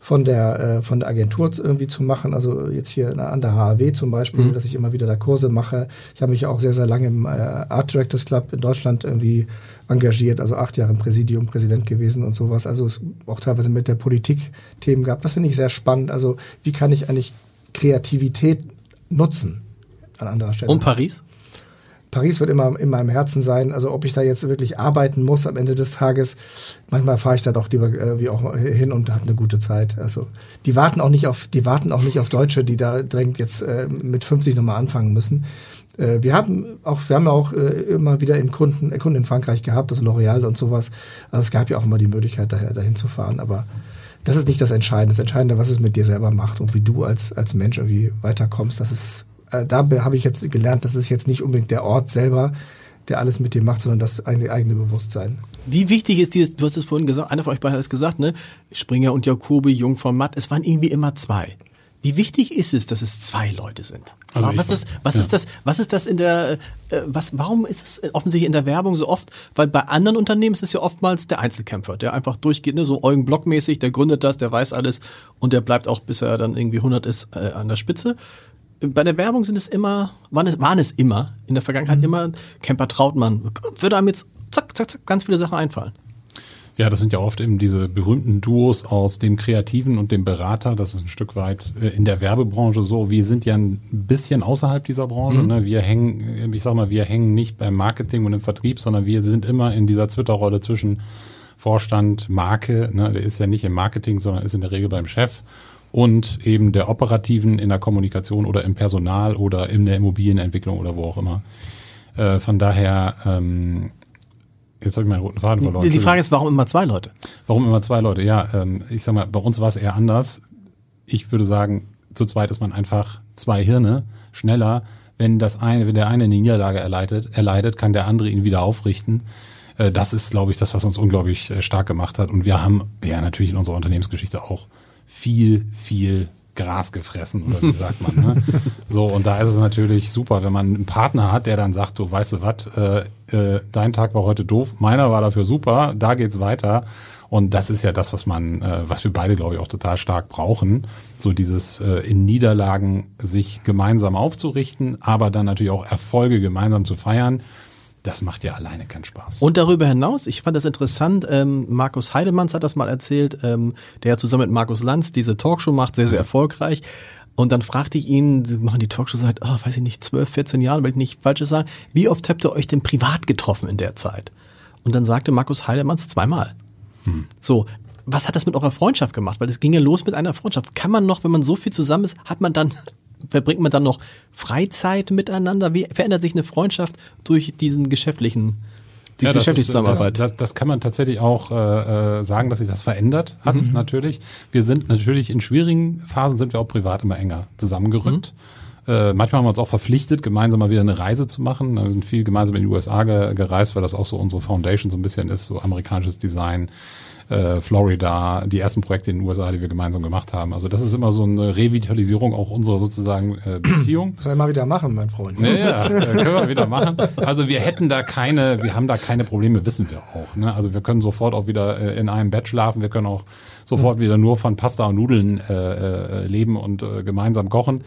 von der, äh, von der Agentur irgendwie zu machen. Also jetzt hier an der HAW zum Beispiel, mhm. dass ich immer wieder da Kurse mache. Ich habe mich auch sehr, sehr lange im äh, Art Directors Club in Deutschland irgendwie engagiert, also acht Jahre im Präsidium Präsident gewesen und sowas. Also es auch teilweise mit der Politik Themen gab. Das finde ich sehr spannend. Also wie kann ich eigentlich Kreativität nutzen an anderer Stelle? Und Paris? Paris wird immer in meinem Herzen sein. Also ob ich da jetzt wirklich arbeiten muss am Ende des Tages, manchmal fahre ich da doch lieber äh, wie auch hin und habe eine gute Zeit. Also die warten auch nicht auf, die warten auch nicht auf Deutsche, die da dringend jetzt äh, mit 50 nochmal anfangen müssen. Äh, wir haben auch, wir haben ja auch äh, immer wieder in Kunden, äh, Kunden in Frankreich gehabt, also L'Oreal und sowas. Also es gab ja auch immer die Möglichkeit, daher, dahin zu fahren. Aber das ist nicht das Entscheidende. Das Entscheidende, was es mit dir selber macht und wie du als, als Mensch irgendwie weiterkommst, das ist äh, da habe ich jetzt gelernt, das ist jetzt nicht unbedingt der Ort selber, der alles mit dir macht, sondern das eigene Bewusstsein. Wie wichtig ist dieses, du hast es vorhin gesagt, einer von euch beiden hat es gesagt, ne? Springer und Jakobi, Jung von Matt, es waren irgendwie immer zwei. Wie wichtig ist es, dass es zwei Leute sind? Also was ist, was ja. ist das, was ist das in der, äh, was, warum ist es offensichtlich in der Werbung so oft? Weil bei anderen Unternehmen ist es ja oftmals der Einzelkämpfer, der einfach durchgeht, ne, so Eugen Block-mäßig, der gründet das, der weiß alles und der bleibt auch, bis er dann irgendwie 100 ist, äh, an der Spitze bei der Werbung sind es immer, waren es, waren es immer, in der Vergangenheit mhm. immer, Camper Trautmann, würde einem jetzt zack, zack, zack, ganz viele Sachen einfallen. Ja, das sind ja oft eben diese berühmten Duos aus dem Kreativen und dem Berater. Das ist ein Stück weit äh, in der Werbebranche so. Wir sind ja ein bisschen außerhalb dieser Branche. Mhm. Ne? Wir hängen, ich sag mal, wir hängen nicht beim Marketing und im Vertrieb, sondern wir sind immer in dieser Twitter-Rolle zwischen Vorstand, Marke. Ne? Der ist ja nicht im Marketing, sondern ist in der Regel beim Chef und eben der operativen in der Kommunikation oder im Personal oder in der Immobilienentwicklung oder wo auch immer. Äh, von daher, ähm, jetzt habe ich meinen roten Faden verloren. Die Frage ist, warum immer zwei Leute? Warum immer zwei Leute? Ja, ähm, ich sag mal, bei uns war es eher anders. Ich würde sagen, zu zweit ist man einfach zwei Hirne schneller. Wenn das eine, wenn der eine eine Niederlage erleidet, erleidet, kann der andere ihn wieder aufrichten. Äh, das ist, glaube ich, das, was uns unglaublich äh, stark gemacht hat. Und wir haben ja natürlich in unserer Unternehmensgeschichte auch viel, viel Gras gefressen oder wie sagt man. Ne? *laughs* So, und da ist es natürlich super, wenn man einen Partner hat, der dann sagt, du weißt du was, äh, äh, dein Tag war heute doof, meiner war dafür super, da geht's weiter. Und das ist ja das, was man, äh, was wir beide, glaube ich, auch total stark brauchen. So dieses äh, in Niederlagen sich gemeinsam aufzurichten, aber dann natürlich auch Erfolge gemeinsam zu feiern das macht ja alleine keinen Spaß. Und darüber hinaus, ich fand das interessant, ähm, Markus Heidemanns hat das mal erzählt, ähm, der zusammen mit Markus Lanz diese Talkshow macht, sehr, sehr erfolgreich. Und dann fragte ich ihn, sie machen die Talkshow seit, oh, weiß ich nicht, 12, 14 Jahren, will ich nicht Falsches sagen, wie oft habt ihr euch denn privat getroffen in der Zeit? Und dann sagte Markus Heidemanns zweimal. Hm. So, was hat das mit eurer Freundschaft gemacht? Weil es ging ja los mit einer Freundschaft. Kann man noch, wenn man so viel zusammen ist, hat man dann verbringt man dann noch Freizeit miteinander? Wie verändert sich eine Freundschaft durch diesen geschäftlichen die ja, geschäftliche Zusammenarbeit. Das, das, das, kann man tatsächlich auch äh, äh, sagen, dass sich das verändert hat, mhm. natürlich. Wir sind natürlich in schwierigen Phasen sind wir auch privat immer enger zusammengerückt. Mhm. Äh, manchmal haben wir uns auch verpflichtet, gemeinsam mal wieder eine Reise zu machen. Wir sind viel gemeinsam in die USA ge gereist, weil das auch so unsere Foundation so ein bisschen ist, so amerikanisches Design äh, Florida, die ersten Projekte in den USA, die wir gemeinsam gemacht haben. Also das ist immer so eine Revitalisierung auch unserer sozusagen äh, *clears throat* Beziehung. Soll ich mal wieder machen, mein Freund. Ja, ja äh, können wir wieder machen. Also wir hätten da keine, wir haben da keine Probleme, wissen wir auch. Ne? Also wir können sofort auch wieder äh, in einem Bett schlafen, wir können auch sofort wieder nur von Pasta und Nudeln äh, äh, leben und äh, gemeinsam kochen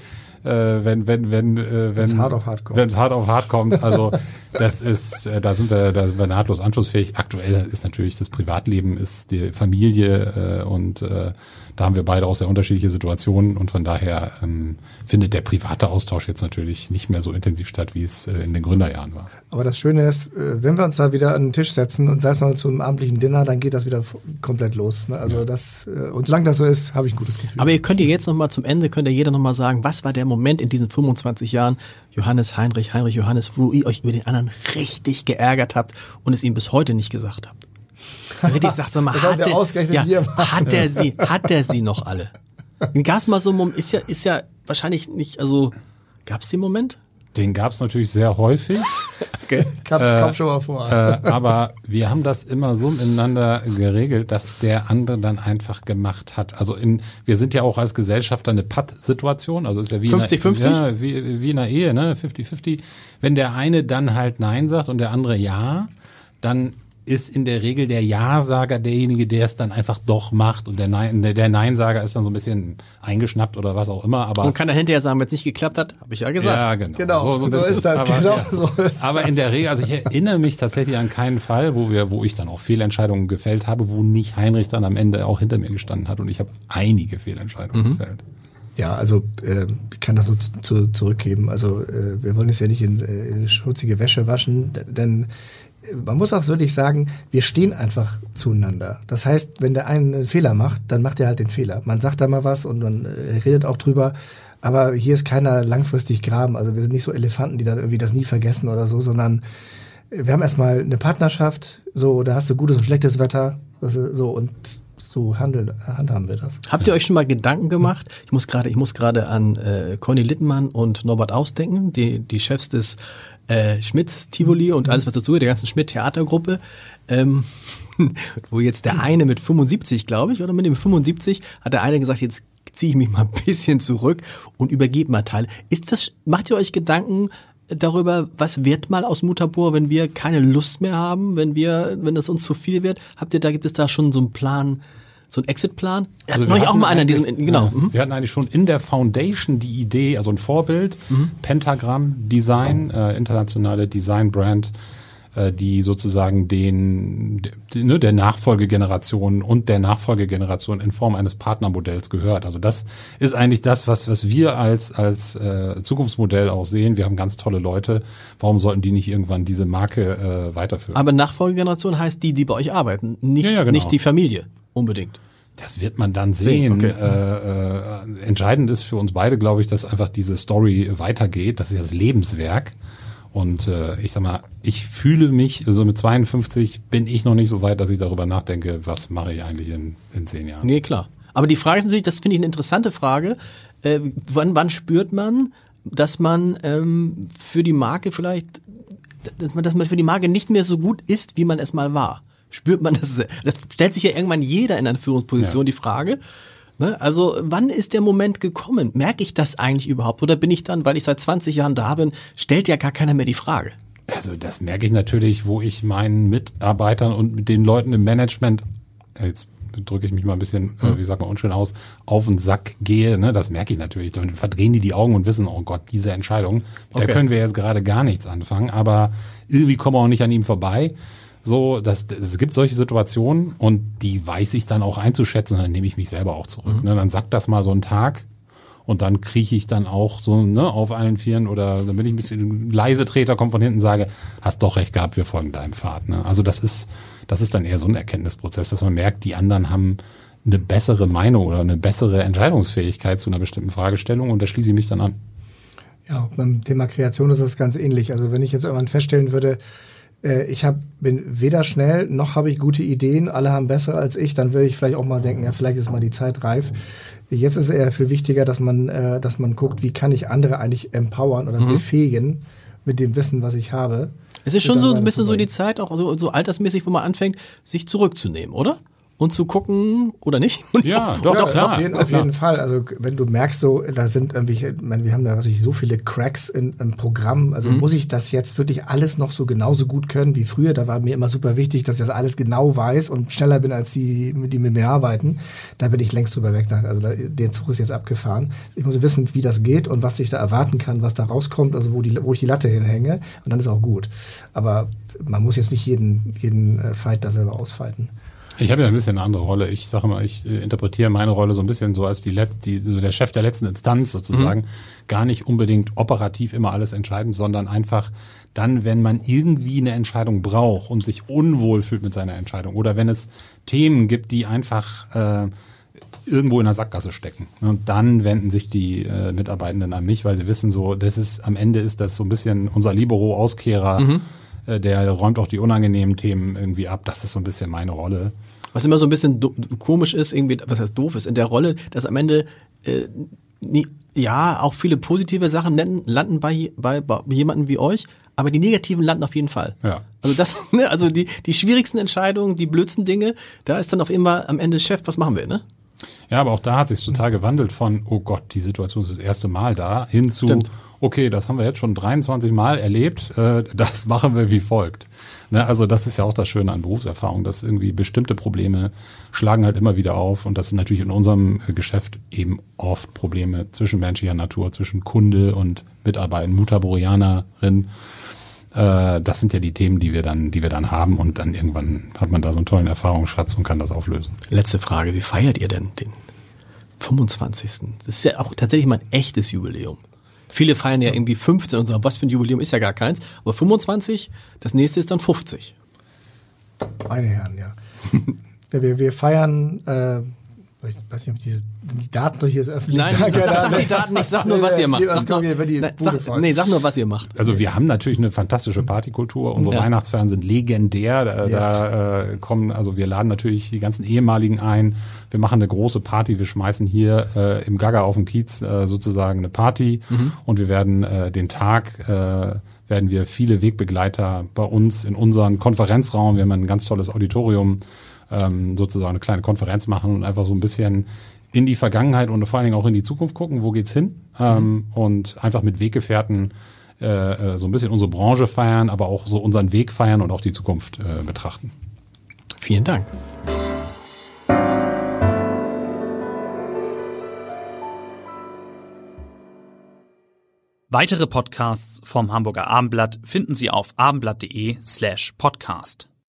wenn wenn wenn äh, wenn es hart auf hart kommt. Wenn es hart auf hart kommt. Also das ist, äh, da sind wir, da sind wir nahtlos anschlussfähig. Aktuell ist natürlich das Privatleben, ist die Familie äh, und äh, da haben wir beide auch sehr unterschiedliche Situationen und von daher ähm, findet der private Austausch jetzt natürlich nicht mehr so intensiv statt, wie es äh, in den Gründerjahren war. Aber das Schöne ist, äh, wenn wir uns da wieder an den Tisch setzen und sei es noch zum abendlichen Dinner, dann geht das wieder komplett los. Ne? Also ja. das, äh, und solange das so ist, habe ich ein gutes Gefühl. Aber ihr könnt ihr jetzt nochmal zum Ende, könnt ihr jeder nochmal sagen, was war der Moment in diesen 25 Jahren, Johannes Heinrich, Heinrich Johannes, wo ihr euch über den anderen richtig geärgert habt und es ihm bis heute nicht gesagt habt? Richtig sagt, sag mal, hat, der, ja, *laughs* hat er sie, hat er sie noch alle? Gab's mal so einen Moment, ist ja, ist ja wahrscheinlich nicht, also, gab's den Moment? Den gab's natürlich sehr häufig. *laughs* okay. Kam, äh, kam schon mal vor. Äh, aber wir haben das immer so miteinander geregelt, dass der andere dann einfach gemacht hat. Also in, wir sind ja auch als Gesellschafter eine Patt-Situation, also ist ja wie 50, in einer, ja, wie, wie in einer Ehe, ne, 50-50. Wenn der eine dann halt Nein sagt und der andere Ja, dann ist in der Regel der Ja-Sager derjenige, der es dann einfach doch macht und der Nein, Nein-Sager ist dann so ein bisschen eingeschnappt oder was auch immer. Aber und kann er hinterher sagen, wenn es nicht geklappt hat, habe ich ja gesagt. Ja, genau. Genau, so, so, so ist das. Aber, genau, ja. so ist aber in der Regel, also ich erinnere mich tatsächlich an keinen Fall, wo wir, wo ich dann auch Fehlentscheidungen gefällt habe, wo nicht Heinrich dann am Ende auch hinter mir gestanden hat und ich habe einige Fehlentscheidungen mhm. gefällt. Ja, also äh, ich kann das nur zu, zurückgeben. Also äh, wir wollen es ja nicht in, äh, in schmutzige Wäsche waschen, denn man muss auch wirklich sagen, wir stehen einfach zueinander. Das heißt, wenn der eine einen Fehler macht, dann macht er halt den Fehler. Man sagt da mal was und man äh, redet auch drüber. Aber hier ist keiner langfristig graben. Also wir sind nicht so Elefanten, die dann irgendwie das nie vergessen oder so, sondern wir haben erstmal eine Partnerschaft. So, da hast du gutes und schlechtes Wetter. So und so handeln, handhaben wir das. Habt ihr euch schon mal Gedanken gemacht? Ich muss gerade, ich muss gerade an äh, Conny Littmann und Norbert Ausdenken, die die Chefs des äh, Schmitz Tivoli und alles was dazu, der ganzen Schmidt Theatergruppe, ähm, *laughs* wo jetzt der eine mit 75, glaube ich, oder mit dem 75 hat der eine gesagt, jetzt ziehe ich mich mal *laughs* ein bisschen zurück und übergebe mal Teile. Ist das, macht ihr euch Gedanken darüber, was wird mal aus Mutabor, wenn wir keine Lust mehr haben, wenn wir, wenn es uns zu viel wird? Habt ihr da, gibt es da schon so einen Plan, so ein Exit-Plan? Also wir auch mal einer diesem, genau. Ja, mhm. Wir hatten eigentlich schon in der Foundation die Idee, also ein Vorbild, mhm. Pentagram Design, äh, internationale Design-Brand, äh, die sozusagen den, de, ne, der Nachfolgegeneration und der Nachfolgegeneration in Form eines Partnermodells gehört. Also das ist eigentlich das, was, was wir als, als äh, Zukunftsmodell auch sehen. Wir haben ganz tolle Leute. Warum sollten die nicht irgendwann diese Marke äh, weiterführen? Aber Nachfolgegeneration heißt die, die bei euch arbeiten, nicht, ja, ja, genau. nicht die Familie unbedingt. Das wird man dann sehen. Okay. Äh, äh, entscheidend ist für uns beide, glaube ich, dass einfach diese Story weitergeht. Das ist das Lebenswerk. Und äh, ich sag mal, ich fühle mich, also mit 52 bin ich noch nicht so weit, dass ich darüber nachdenke, was mache ich eigentlich in, in zehn Jahren. Nee, klar. Aber die Frage ist natürlich, das finde ich eine interessante Frage. Äh, wann, wann spürt man, dass man ähm, für die Marke vielleicht, dass man, dass man für die Marke nicht mehr so gut ist, wie man es mal war? Spürt man das? Das stellt sich ja irgendwann jeder in einer Führungsposition Ja. die Frage. Ne? Also wann ist der Moment gekommen? Merke ich das eigentlich überhaupt? Oder bin ich dann, weil ich seit 20 Jahren da bin, stellt ja gar keiner mehr die Frage? Also das merke ich natürlich, wo ich meinen Mitarbeitern und mit den Leuten im Management, jetzt drücke ich mich mal ein bisschen, äh, wie sagt man unschön aus, auf den Sack gehe. Ne? Das merke ich natürlich. Dann verdrehen die die Augen und wissen, oh Gott, diese Entscheidung, Okay. der können wir jetzt gerade gar nichts anfangen. Aber irgendwie kommen wir auch nicht an ihm vorbei. So, das, es gibt solche Situationen und die weiß ich dann auch einzuschätzen. Dann nehme ich mich selber auch zurück. Ne? Dann sagt das mal so einen Tag. Und dann krieche ich dann auch so ne, auf allen Vieren oder dann bin ich ein bisschen leise Treter, komme von hinten und sage, hast doch recht gehabt, wir folgen deinem Pfad. Ne? Also das ist, das ist dann eher so ein Erkenntnisprozess, dass man merkt, die anderen haben eine bessere Meinung oder eine bessere Entscheidungsfähigkeit zu einer bestimmten Fragestellung und da schließe ich mich dann an. Ja, auch beim Thema Kreation ist das ganz ähnlich. Also wenn ich jetzt irgendwann feststellen würde, äh, ich hab, bin weder schnell noch habe ich gute Ideen, alle haben bessere als ich, dann würde ich vielleicht auch mal denken, ja, vielleicht ist mal die Zeit reif. Jetzt ist eher viel wichtiger, dass man, äh, dass man guckt, wie kann ich andere eigentlich empowern oder befähigen mit dem Wissen, was ich habe. Es ist schon so ein bisschen so die. Zeit, auch so, so altersmäßig, wo man anfängt, sich zurückzunehmen, oder? Und zu gucken, oder nicht? *laughs* Ja, doch, Ja, klar. auf, jeden, auf jeden Fall. Also wenn du merkst, so da sind irgendwelche, ich meine, wir haben da was ich so viele Cracks in, im Programm. Also muss ich das jetzt wirklich alles noch so genauso gut können wie früher? Da war mir immer super wichtig, dass ich das alles genau weiß und schneller bin als die, die mit mir arbeiten. Da bin ich längst drüber weg. Also da, der Zug ist jetzt abgefahren. Ich muss wissen, wie das geht und was ich da erwarten kann, was da rauskommt, also wo die, wo ich die Latte hinhänge. Und dann ist auch gut. Aber man muss jetzt nicht jeden, jeden äh, Fight da selber ausfighten. Ich habe ja ein bisschen eine andere Rolle. Ich sage mal, ich äh, interpretiere meine Rolle so ein bisschen so als die, Let die so der Chef der letzten Instanz sozusagen. Gar nicht unbedingt operativ immer alles entscheidend, sondern einfach dann, wenn man irgendwie eine Entscheidung braucht und sich unwohl fühlt mit seiner Entscheidung oder wenn es Themen gibt, die einfach äh, irgendwo in der Sackgasse stecken. Und dann wenden sich die äh, Mitarbeitenden an mich, weil sie wissen so, das ist am Ende ist das so ein bisschen unser Libero-Auskehrer, äh, der räumt auch die unangenehmen Themen irgendwie ab. Das ist so ein bisschen meine Rolle. Was immer so ein bisschen komisch ist, irgendwie, was heißt doof ist, in der Rolle, dass am Ende äh, nie, ja auch viele positive Sachen landen, landen bei, bei, bei jemandem wie euch, aber die negativen landen auf jeden Fall. Ja. Also das, *laughs* ne, also die, die schwierigsten Entscheidungen, die blödsten Dinge, da ist dann auf immer am Ende Chef, was machen wir, ne? Ja, aber auch da hat sich total gewandelt von, oh Gott, die Situation ist das erste Mal da, hin zu, Stimmt. okay, das haben wir jetzt schon 23 Mal erlebt, äh, das *laughs* machen wir wie folgt. Ne, also das ist ja auch das Schöne an Berufserfahrung, dass irgendwie bestimmte Probleme schlagen halt immer wieder auf und das sind natürlich in unserem äh, Geschäft eben oft Probleme zwischenmenschlicher Natur, zwischen Kunde und Mitarbeiter, Mutaborianerin. Äh, das sind ja die Themen, die wir dann, die wir dann haben und dann irgendwann hat man da so einen tollen Erfahrungsschatz und kann das auflösen. Letzte Frage, wie feiert ihr denn den 25. Das ist ja auch tatsächlich mal ein echtes Jubiläum. Viele feiern ja irgendwie 15 und sagen, was für ein Jubiläum ist ja gar keins. Aber 25, das nächste ist dann 50. Meine Herren, ja. *laughs* ja wir, wir feiern, äh, ich weiß nicht, ob diese, die Daten durch hier ist öffentlich. Nein, sag, sag, sag die Daten nicht, sag nur, was ihr macht. Sag nur, über die nein, sag, nee, sag nur, was ihr macht. Also wir haben natürlich eine fantastische Partykultur. Unsere Ja. Weihnachtsfeiern sind legendär. Da, Yes. da äh, kommen, also wir laden natürlich die ganzen ehemaligen ein. Wir machen eine große Party. Wir schmeißen hier äh, im Gaga auf dem Kiez äh, sozusagen eine Party und wir werden äh, den Tag äh, werden wir viele Wegbegleiter bei uns in unseren Konferenzraum. Wir haben ein ganz tolles Auditorium, ähm, sozusagen eine kleine Konferenz machen und einfach so ein bisschen in die Vergangenheit und vor allen Dingen auch in die Zukunft gucken, wo geht's hin ähm, und einfach mit Weggefährten äh, äh, so ein bisschen unsere Branche feiern, aber auch so unseren Weg feiern und auch die Zukunft äh, betrachten. Vielen Dank. Weitere Podcasts vom Hamburger Abendblatt finden Sie auf abendblatt.de slash podcast.